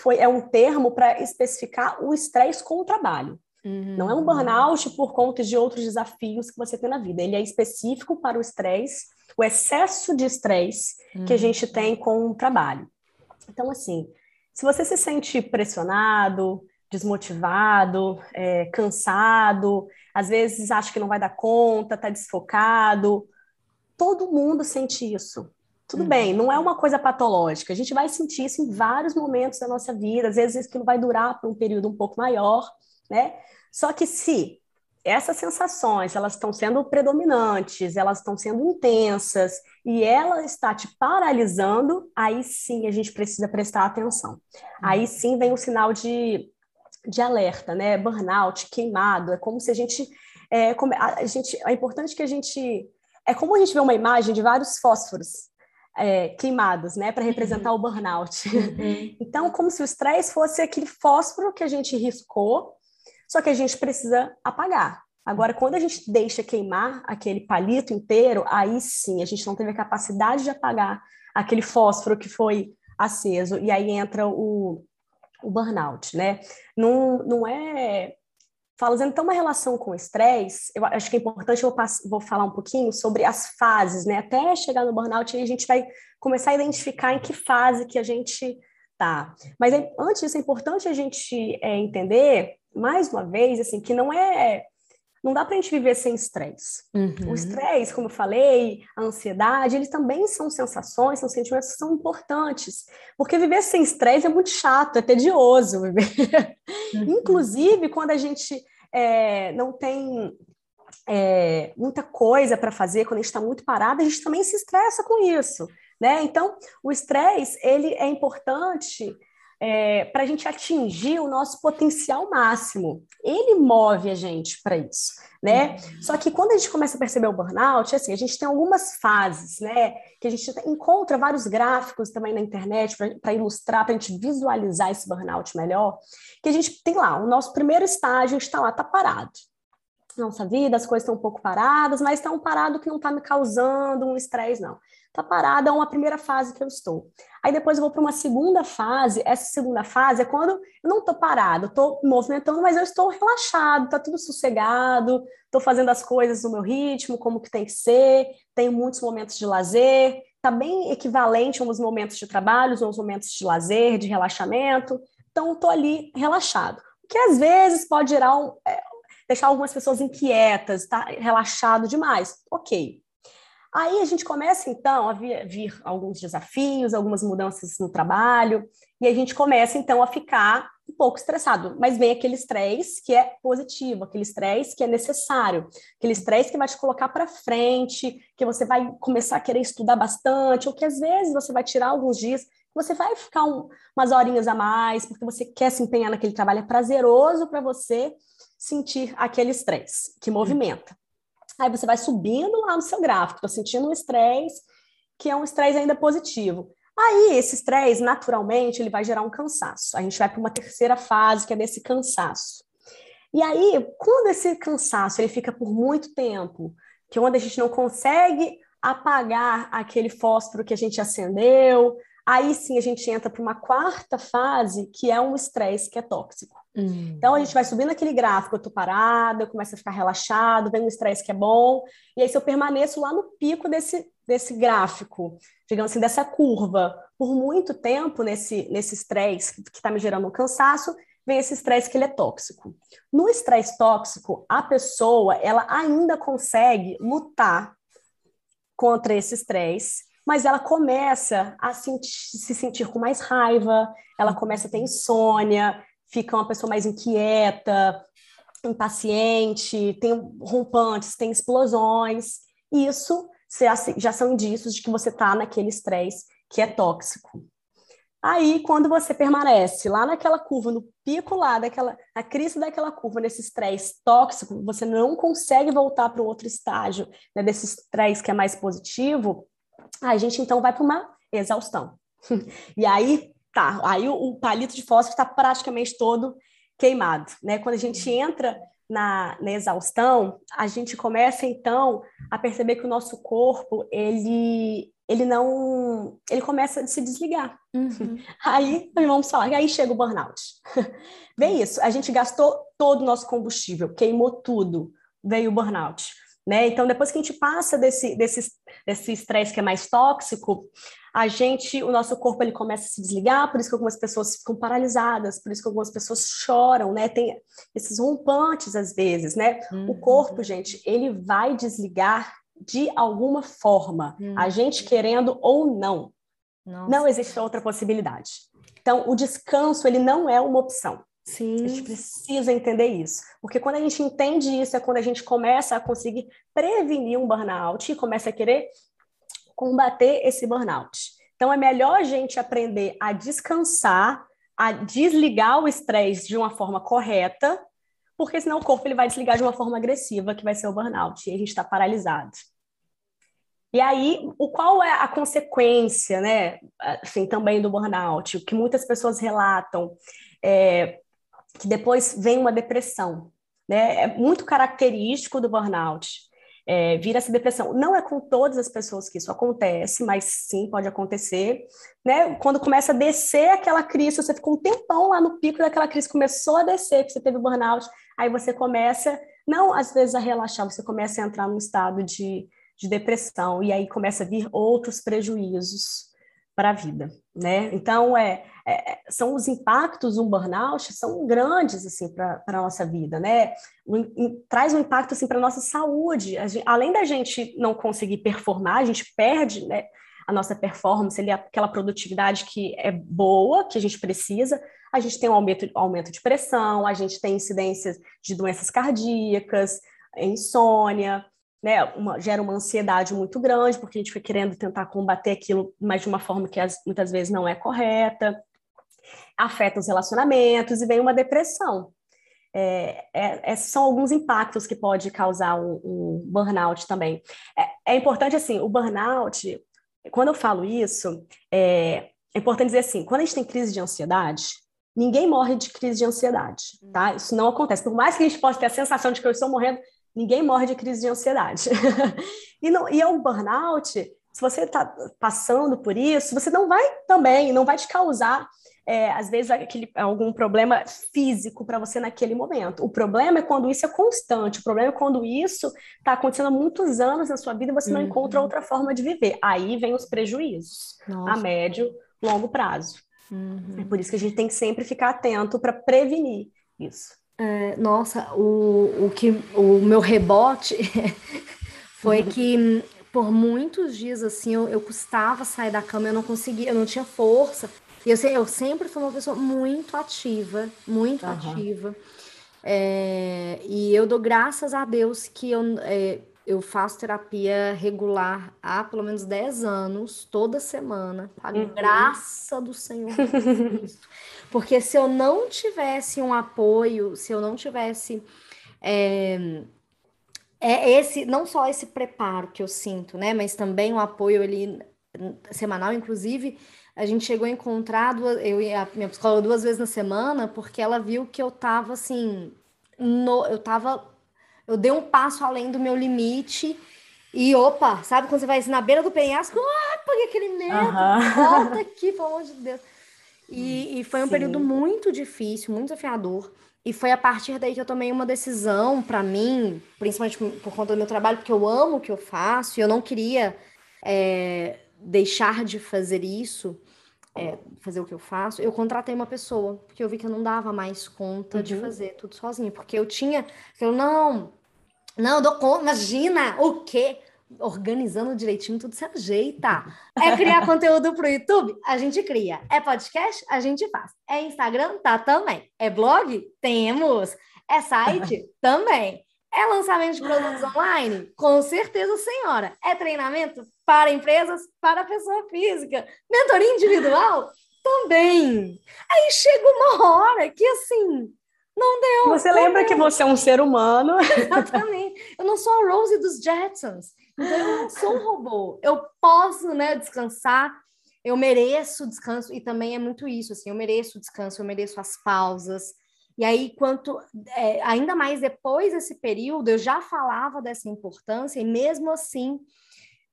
foi, é um termo para especificar o estresse com o trabalho. Uhum. Não é um burnout por conta de outros desafios que você tem na vida. Ele é específico para o estresse, o excesso de estresse uhum. que a gente uhum. tem com o trabalho. Então, assim, se você se sente pressionado, desmotivado, é, cansado, às vezes acha que não vai dar conta, está desfocado, todo mundo sente isso. Tudo uhum. bem, não é uma coisa patológica. A gente vai sentir isso em vários momentos da nossa vida, às vezes aquilo vai durar por um período um pouco maior, né? Só que se essas sensações elas estão sendo predominantes, elas estão sendo intensas e ela está te paralisando, aí sim a gente precisa prestar atenção. Aí sim vem o sinal de, de alerta, né? Burnout, queimado, é como se a gente é, a gente é importante que a gente é como a gente vê uma imagem de vários fósforos é, queimados, né, para representar uhum. o burnout. Uhum. Então, como se o estresse fosse aquele fósforo que a gente riscou, só que a gente precisa apagar. Agora, quando a gente deixa queimar aquele palito inteiro, aí sim, a gente não teve a capacidade de apagar aquele fósforo que foi aceso, e aí entra o, o burnout, né? Não, não é Fazendo então uma relação com o estresse, eu acho que é importante, eu vou falar um pouquinho sobre as fases, né? Até chegar no burnout, a gente vai começar a identificar em que fase que a gente tá. Mas é, antes disso, é importante a gente é, entender, mais uma vez, assim, que não é não dá para a gente viver sem estresse. Uhum. O estresse, como eu falei, a ansiedade, eles também são sensações, são sentimentos que são importantes. Porque viver sem estresse é muito chato, é tedioso viver. Uhum. Inclusive, quando a gente é, não tem é, muita coisa para fazer, quando a gente está muito parado, a gente também se estressa com isso. Né? Então, o estresse ele é importante é, para a gente atingir o nosso potencial máximo. Ele move a gente para isso, né? Uhum. Só que quando a gente começa a perceber o burnout, assim, a gente tem algumas fases, né? Que a gente encontra vários gráficos também na internet para ilustrar, para a gente visualizar esse burnout melhor. Que a gente tem lá, o nosso primeiro estágio está lá, está parado nossa vida, as coisas estão um pouco paradas, mas está um parado que não está me causando um estresse, não. Está parado, é uma primeira fase que eu estou. Aí depois eu vou para uma segunda fase, essa segunda fase é quando eu não estou parado, estou movimentando, mas eu estou relaxado, está tudo sossegado, estou fazendo as coisas no meu ritmo, como que tem que ser, tenho muitos momentos de lazer, está bem equivalente a uns momentos de trabalho, uns momentos de lazer, de relaxamento, então estou ali relaxado. O que às vezes pode gerar um, é, deixar algumas pessoas inquietas, tá relaxado demais. Ok. Aí a gente começa, então, a vir, vir, alguns desafios, algumas mudanças no trabalho, e a gente começa, então, a ficar um pouco estressado. Mas vem aquele estresse que é positivo, aquele estresse que é necessário, aquele estresse que vai te colocar para frente, que você vai começar a querer estudar bastante, ou que às vezes você vai tirar alguns dias, você vai ficar um, umas horinhas a mais, porque você quer se empenhar naquele trabalho, é prazeroso para você, sentir aquele estresse que movimenta. Aí você vai subindo lá no seu gráfico, estou sentindo um estresse que é um estresse ainda positivo. Aí, esse estresse, naturalmente, ele vai gerar um cansaço. A gente vai para uma terceira fase, que é desse cansaço. E aí, quando esse cansaço ele fica por muito tempo, que é onde a gente não consegue apagar aquele fósforo que a gente acendeu, aí sim a gente entra para uma quarta fase, que é um estresse que é tóxico. Hum. Então a gente vai subindo aquele gráfico, eu tô parada, eu começo a ficar relaxado, vem um estresse que é bom, e aí se eu permaneço lá no pico desse, desse gráfico, digamos assim, dessa curva, por muito tempo nesse nesse estresse que está me gerando um cansaço, vem esse estresse que ele é tóxico. No estresse tóxico, a pessoa, ela ainda consegue lutar contra esse estresse, mas ela começa a se sentir com mais raiva, ela começa a ter insônia, fica uma pessoa mais inquieta, impaciente, tem rompantes, tem explosões. Isso já são indícios de que você está naquele estresse que é tóxico. Aí, quando você permanece lá naquela curva, no pico lá, daquela, na crise daquela curva, nesse estresse tóxico, você não consegue voltar para o outro estágio né, desse estresse que é mais positivo, a gente então vai para uma exaustão. e aí, tá, aí o, o palito de fósforo está praticamente todo queimado, né? Quando a gente entra na, na, exaustão, a gente começa então a perceber que o nosso corpo ele ele não ele começa a se desligar. Uhum. Aí vamos falar, aí chega o burnout. Vem isso, a gente gastou todo o nosso combustível, queimou tudo, veio o burnout. Né? Então, depois que a gente passa desse desse desse estresse que é mais tóxico, a gente, o nosso corpo ele começa a se desligar, por isso que algumas pessoas ficam paralisadas, por isso que algumas pessoas choram, né? Tem esses rompantes às vezes, né? Uhum. O corpo, gente, ele vai desligar de alguma forma, uhum. a gente querendo ou não. Nossa. Não existe outra possibilidade. Então, o descanso ele não é uma opção. Sim. A gente precisa entender isso. Porque quando a gente entende isso, é quando a gente começa a conseguir prevenir um burnout e começa a querer combater esse burnout. Então, é melhor a gente aprender a descansar, a desligar o estresse de uma forma correta, porque senão o corpo ele vai desligar de uma forma agressiva, que vai ser o burnout, e a gente está paralisado. E aí, o qual é a consequência, né, assim, também do burnout? O que muitas pessoas relatam é, que depois vem uma depressão. Né? É muito característico do burnout. É, vir essa depressão. Não é com todas as pessoas que isso acontece, mas sim pode acontecer. Né? Quando começa a descer aquela crise, você ficou um tempão lá no pico daquela crise, começou a descer, que você teve burnout, aí você começa, não às vezes a relaxar, você começa a entrar num estado de, de depressão, e aí começa a vir outros prejuízos para a vida, né? Então, é, é, são os impactos do burnout são grandes, assim, para a nossa vida, né? traz um impacto, assim, para nossa saúde. Gente, além da gente não conseguir performar, a gente perde, né, a nossa performance, ali, aquela produtividade que é boa, que a gente precisa, a gente tem um aumento, aumento de pressão, a gente tem incidências de doenças cardíacas, insônia, né, uma, gera uma ansiedade muito grande, porque a gente foi querendo tentar combater aquilo, mas de uma forma que as, muitas vezes não é correta, afeta os relacionamentos e vem uma depressão. É, é, esses são alguns impactos que pode causar um, um burnout também. É, é, importante, assim, o burnout, quando eu falo isso, é, é importante dizer assim, quando a gente tem crise de ansiedade, ninguém morre de crise de ansiedade, tá? Isso não acontece. Por mais que a gente possa ter a sensação de que eu estou morrendo, Ninguém morre de crise de ansiedade. e, não, e é um burnout, se você está passando por isso, você não vai também, não vai te causar, é, às vezes, aquele, algum problema físico para você naquele momento. O problema é quando isso é constante, o problema é quando isso está acontecendo há muitos anos na sua vida e você não uhum. encontra outra forma de viver. Aí vem os prejuízos Nossa. a médio, longo prazo. Uhum. É por isso que a gente tem que sempre ficar atento para prevenir isso. É, nossa, o, o que o meu rebote foi que por muitos dias assim eu, eu custava sair da cama, eu não conseguia, eu não tinha força. E eu, eu sempre fui uma pessoa muito ativa, muito uhum. ativa. É, e eu dou graças a Deus que eu, é, eu faço terapia regular há pelo menos 10 anos, toda semana, a uhum. graça do Senhor Cristo. Porque se eu não tivesse um apoio, se eu não tivesse é, é esse, não só esse preparo que eu sinto, né, mas também o apoio ele semanal, inclusive, a gente chegou a encontrar duas, eu e a minha psicóloga duas vezes na semana, porque ela viu que eu tava assim, no, eu tava, eu dei um passo além do meu limite e opa, sabe quando você vai assim, na beira do penhasco, ah, peguei aquele medo, uhum. volta aqui, pelo amor de Deus. E, e foi um Sim. período muito difícil, muito desafiador. E foi a partir daí que eu tomei uma decisão para mim, principalmente por conta do meu trabalho, porque eu amo o que eu faço e eu não queria é, deixar de fazer isso, é, fazer o que eu faço. Eu contratei uma pessoa, porque eu vi que eu não dava mais conta uhum. de fazer tudo sozinha, porque eu tinha, eu não, não, dou conta, imagina, o quê? organizando direitinho, tudo se ajeita. É criar conteúdo para o YouTube? A gente cria. É podcast? A gente faz. É Instagram? Tá também. É blog? Temos. É site? também. É lançamento de produtos online? Com certeza, senhora. É treinamento para empresas, para pessoa física. Mentoria individual? Também. Aí chega uma hora que assim, não deu. Você lembra deu. que você é um ser humano? Exatamente. Eu não sou a Rose dos Jetsons. Então, eu não sou um robô. Eu posso, né, descansar. Eu mereço descanso. E também é muito isso, assim. Eu mereço descanso, eu mereço as pausas. E aí, quanto é, ainda mais depois desse período, eu já falava dessa importância, e mesmo assim,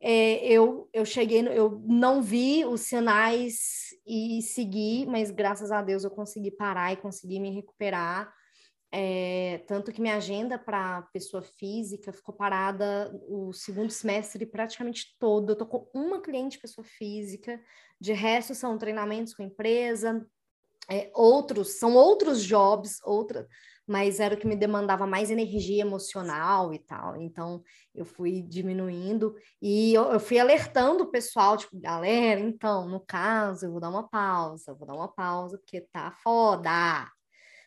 é, eu, eu cheguei, eu não vi os sinais e segui, mas graças a Deus eu consegui parar e consegui me recuperar. É, tanto que minha agenda para pessoa física ficou parada o segundo semestre praticamente todo. Eu tô com uma cliente pessoa física, de resto são treinamentos com empresa, é, outros, são outros jobs, outra, mas era o que me demandava mais energia emocional e tal. Então eu fui diminuindo e eu, eu fui alertando o pessoal, tipo, galera, então, no caso, eu vou dar uma pausa, vou dar uma pausa, porque tá foda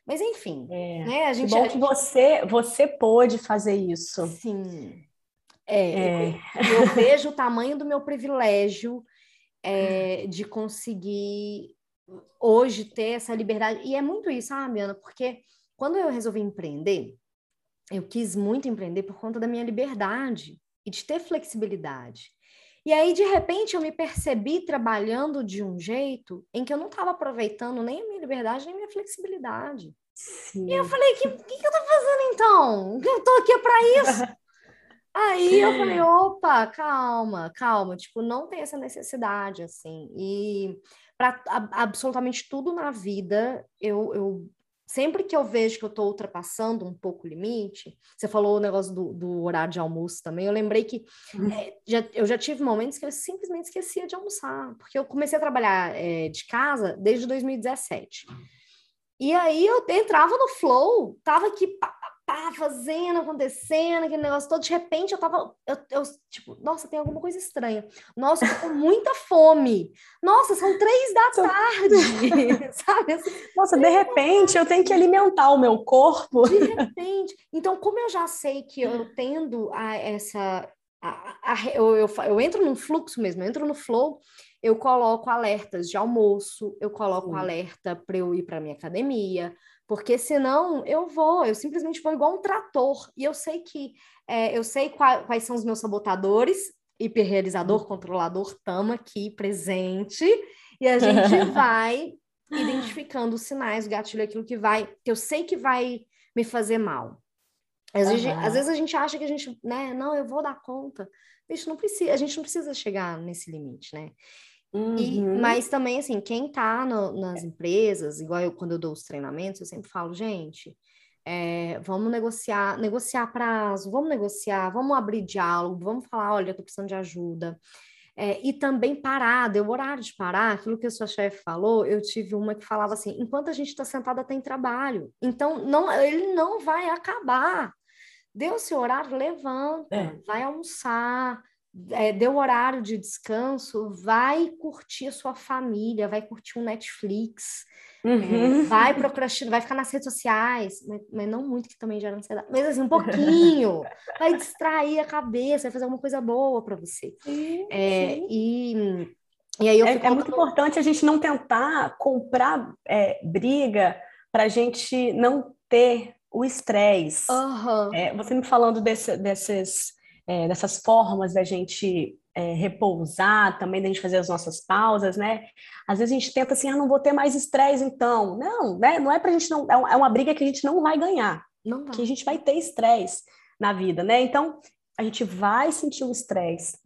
mas enfim, é. né? A gente, que bom a que você, você pôde fazer isso. Sim. É, é. Eu, eu, vejo o tamanho do meu privilégio é, de conseguir hoje ter essa liberdade. E é muito isso, sabe, Ana? Porque quando eu resolvi empreender, eu quis muito empreender por conta da minha liberdade e de ter flexibilidade. E aí, de repente, eu me percebi trabalhando de um jeito em que eu não estava aproveitando nem a minha liberdade, nem a minha flexibilidade. Sim. E eu falei, o que, que, que, eu tô fazendo então? Eu tô aqui para isso. aí eu falei, opa, calma, calma. Tipo, não tem essa necessidade, assim. E para absolutamente tudo na vida, eu, eu sempre que eu vejo que eu estou ultrapassando um pouco o limite, você falou o negócio do, do horário de almoço também, eu lembrei que é, já, eu já tive momentos que eu simplesmente esquecia de almoçar, porque eu comecei a trabalhar é, de casa desde 2017. E aí eu entrava no flow, tava aqui pá, pá, fazendo, acontecendo, aquele negócio todo. De repente eu tava, eu, eu, tipo, nossa, tem alguma coisa estranha. Nossa, eu tô com muita fome. Nossa, são três da tarde, sabe? Assim, nossa, de repente eu tenho que alimentar o meu corpo. De repente. Então, como eu já sei que eu tendo a essa. A, a, eu, eu, eu entro num fluxo mesmo, eu entro no flow, eu coloco alertas de almoço, eu coloco Sim. alerta para eu ir para minha academia, porque senão eu vou, eu simplesmente vou igual um trator. E eu sei que é, eu sei qual, quais são os meus sabotadores, hiperrealizador, uhum. controlador, tamo aqui presente, e a gente vai identificando os sinais, o gatilho, aquilo que vai, que eu sei que vai me fazer mal. Às, uhum. vezes, às vezes a gente acha que a gente, né, não, eu vou dar conta. Bicho, não precisa, a gente não precisa chegar nesse limite, né? Uhum. E, mas também, assim, quem tá no, nas empresas, igual eu, quando eu dou os treinamentos, eu sempre falo, gente, é, vamos negociar, negociar prazo, vamos negociar, vamos abrir diálogo, vamos falar, olha, eu tô precisando de ajuda. É, e também parar, deu horário de parar, aquilo que a sua chefe falou, eu tive uma que falava assim, enquanto a gente está sentada tem trabalho, então não, ele não vai acabar. Deu seu horário, levanta, é. vai almoçar, é, deu horário de descanso, vai curtir a sua família, vai curtir um Netflix, é, uhum. é, vai procrastinar, vai ficar nas redes sociais, mas, mas, não muito, que também gera ansiedade, mas assim, um pouquinho, vai distrair a cabeça, vai fazer alguma coisa boa para você. Sim, é, sim. E, e aí eu é, é muito importante a gente não tentar comprar é, briga para a gente não ter o estresse. Uhum. você me falando desse, desses é, dessas formas da gente é, repousar, também da gente fazer as nossas pausas, né? Às vezes a gente tenta assim, ah, não vou ter mais estresse então. Não, né? Não é pra gente não, é, é uma briga que a gente não vai ganhar. Não vai. Que a gente vai ter estresse na vida, né? Então, a gente vai sentir o estresse.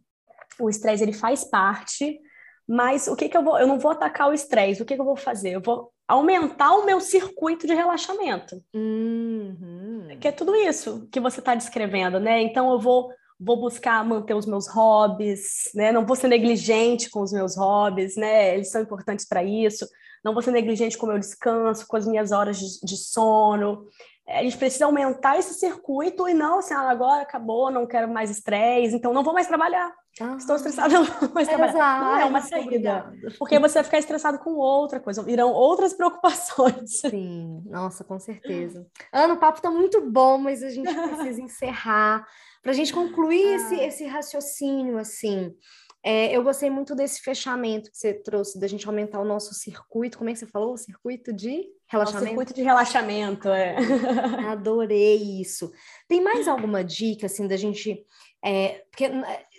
O estresse ele faz parte, mas o que que eu vou? Eu não vou atacar o estresse. O que que eu vou fazer? Eu vou aumentar o meu circuito de relaxamento. Uhum. Que é tudo isso que você está descrevendo, né? Então eu vou vou buscar manter os meus hobbies, né? Não vou ser negligente com os meus hobbies, né? Eles são importantes para isso. Não vou ser negligente com o meu descanso, com as minhas horas de, de sono. É, a gente precisa aumentar esse circuito e não assim, ah, agora acabou, não quero mais estresse, então não vou mais trabalhar. Ah, Estou estressada, não vou mais trabalhar. Exato. Não é uma saída. Porque você vai ficar estressado com outra coisa, virão outras preocupações. Sim, nossa, com certeza. Ana, o papo está muito bom, mas a gente precisa encerrar. Para a gente concluir ah. esse, esse raciocínio, assim, é, eu gostei muito desse fechamento que você trouxe, da gente aumentar o nosso circuito. Como é que você falou? O circuito de relaxamento? O circuito de relaxamento, é. Adorei isso. Tem mais alguma dica, assim, da gente. É, porque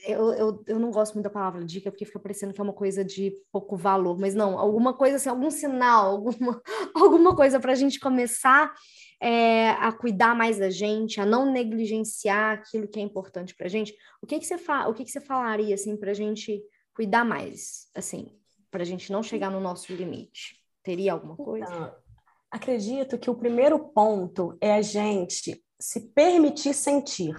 eu, eu, eu não gosto muito da palavra dica, porque fica parecendo que é uma coisa de pouco valor, mas não, alguma coisa assim, algum sinal, alguma, alguma coisa para a gente começar é, a cuidar mais da gente, a não negligenciar aquilo que é importante para a gente, o que que você fa o que que você falaria assim para a gente cuidar mais, assim, para a gente não chegar no nosso limite? Teria alguma coisa? Então, acredito que o primeiro ponto é a gente se permitir sentir.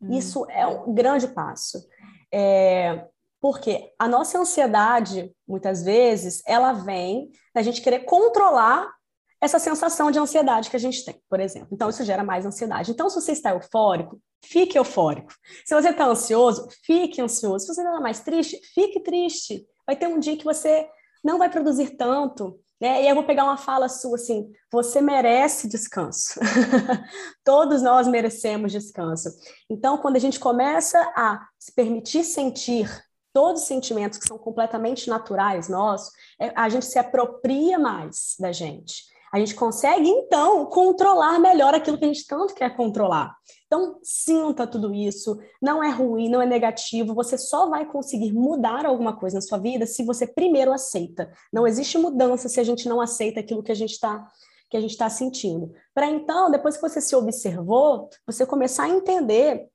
Hum. Isso é um grande passo. É, porque a nossa ansiedade, muitas vezes, ela vem da gente querer controlar essa sensação de ansiedade que a gente tem, por exemplo. Então, isso gera mais ansiedade. Então, se você está eufórico, fique eufórico. Se você está ansioso, fique ansioso. Se você está mais triste, fique triste. Vai ter um dia que você não vai produzir tanto. Né? E eu vou pegar uma fala sua assim: você merece descanso. Todos nós merecemos descanso. Então, quando a gente começa a se permitir sentir todos os sentimentos que são completamente naturais nossos, é, a gente se apropria mais da gente a gente consegue, então, controlar melhor aquilo que a gente tanto quer controlar. Então, sinta tudo isso, não é ruim, não é negativo, você só vai conseguir mudar alguma coisa na sua vida se você primeiro aceita. Não existe mudança se a gente não aceita aquilo que a gente está que a gente está sentindo. Para então, depois que você se observou, você começar a entender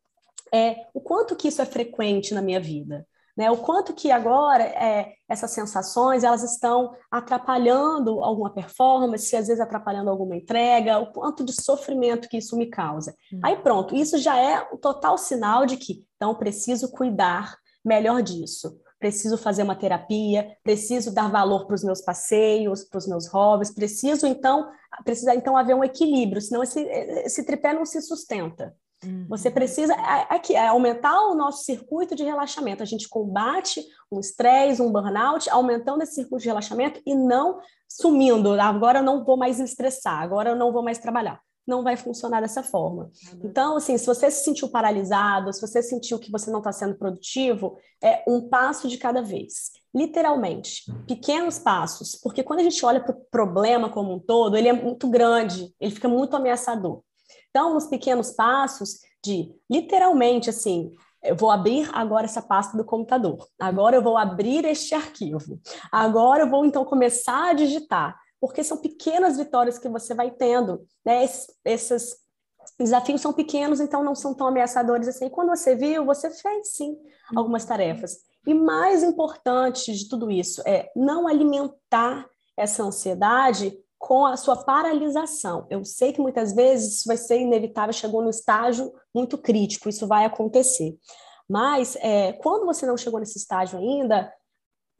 é, o quanto que isso é frequente na minha vida. Né? O quanto que agora é, essas sensações elas estão atrapalhando alguma performance, às vezes atrapalhando alguma entrega, o quanto de sofrimento que isso me causa. Hum. Aí pronto, isso já é o total sinal de que então preciso cuidar melhor disso. Preciso fazer uma terapia, preciso dar valor para os meus passeios, para os meus hobbies, preciso então, precisa então haver um equilíbrio, senão esse, esse tripé não se sustenta. Você uhum. precisa aqui é, aumentar o nosso circuito de relaxamento. A gente combate um estresse, um burnout, aumentando esse circuito de relaxamento e não sumindo. Agora eu não vou mais estressar, agora eu não vou mais trabalhar. Não vai funcionar dessa forma. Uhum. Então, assim, se você se sentiu paralisado, se você sentiu que você não está sendo produtivo, é um passo de cada vez. Literalmente, pequenos passos, porque quando a gente olha para o problema como um todo, ele é muito grande, ele fica muito ameaçador. Então, nos pequenos passos de, literalmente, assim, eu vou abrir agora essa pasta do computador. Agora eu vou abrir este arquivo. Agora eu vou então começar a digitar, porque são pequenas vitórias que você vai tendo, né? Esses, esses desafios são pequenos, então não são tão ameaçadores assim. Quando você viu, você fez sim algumas tarefas. E mais importante de tudo isso é não alimentar essa ansiedade com a sua paralisação. Eu sei que muitas vezes isso vai ser inevitável, chegou no estágio muito crítico, isso vai acontecer. Mas é, quando você não chegou nesse estágio ainda,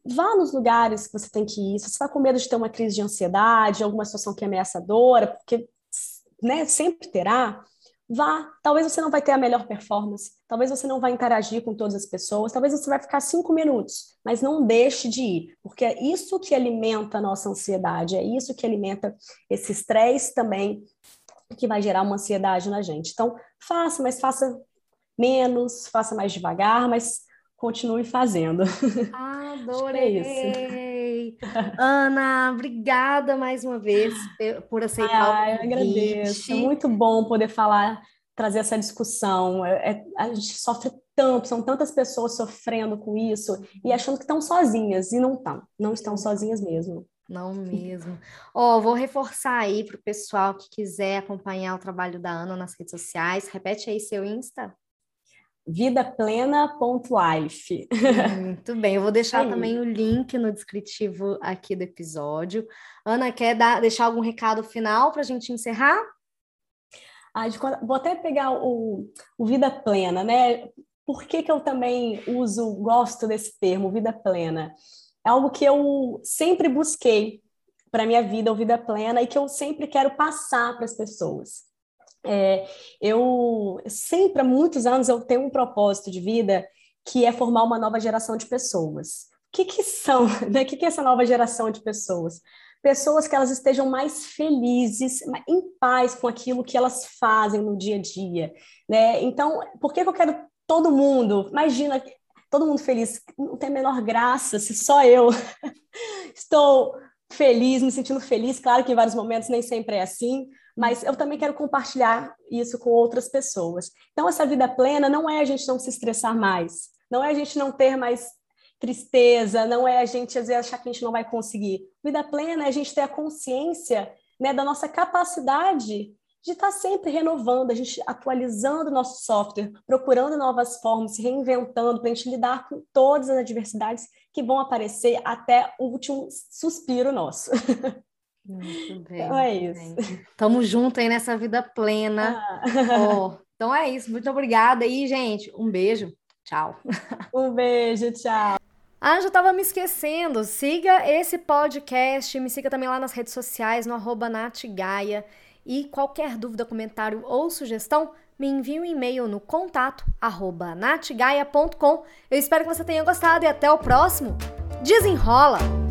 vá nos lugares que você tem que ir. Se você está com medo de ter uma crise de ansiedade, alguma situação que é ameaçadora, porque né, sempre terá, vá. Talvez você não vai ter a melhor performance, talvez você não vai interagir com todas as pessoas, talvez você vai ficar cinco minutos, mas não deixe de ir, porque é isso que alimenta a nossa ansiedade, é isso que alimenta esse estresse também, que vai gerar uma ansiedade na gente. Então, faça, mas faça menos, faça mais devagar, mas continue fazendo. Adorei! é Ana, obrigada mais uma vez por aceitar ah, o convite. Eu agradeço. É muito bom poder falar, trazer essa discussão. É, é, a gente sofre tanto, são tantas pessoas sofrendo com isso e achando que estão sozinhas, e não estão, não estão sozinhas mesmo. Não mesmo. Ó, oh, vou reforçar aí para o pessoal que quiser acompanhar o trabalho da Ana nas redes sociais. Repete aí seu Insta. Vidaplena.life. Muito bem, eu vou deixar também o link no descritivo aqui do episódio. Ana, quer dar, deixar algum recado final para a gente encerrar? Ah, vou até pegar o, o Vida Plena, né? Por que, que eu também uso, gosto desse termo, vida plena? É algo que eu sempre busquei para minha vida, o vida plena, e que eu sempre quero passar para as pessoas. É, eu sempre, há muitos anos, eu tenho um propósito de vida que é formar uma nova geração de pessoas. O que, que são? Né? O que, que é essa nova geração de pessoas? Pessoas que elas estejam mais felizes, em paz com aquilo que elas fazem no dia a dia. Né? Então, por que, que eu quero todo mundo? Imagina, todo mundo feliz. Não tem a menor graça se só eu estou feliz, me sentindo feliz. Claro que em vários momentos nem sempre é assim, mas eu também quero compartilhar isso com outras pessoas. Então, essa vida plena não é a gente não se estressar mais, não é a gente não ter mais tristeza, não é a gente às vezes achar que a gente não vai conseguir. Vida plena é a gente ter a consciência né, da nossa capacidade de estar sempre renovando, a gente atualizando o nosso software, procurando novas formas, se reinventando para a gente lidar com todas as adversidades que vão aparecer até o último suspiro nosso. Muito bem. Então é isso. Bem. Tamo junto aí nessa vida plena. Ah. Oh, então é isso. Muito obrigada aí, gente. Um beijo. Tchau. Um beijo, tchau. Ah, já estava me esquecendo. Siga esse podcast, me siga também lá nas redes sociais, no arroba natgaia. E qualquer dúvida, comentário ou sugestão, me envie um e-mail no contato arroba natgaia.com. Eu espero que você tenha gostado e até o próximo. Desenrola!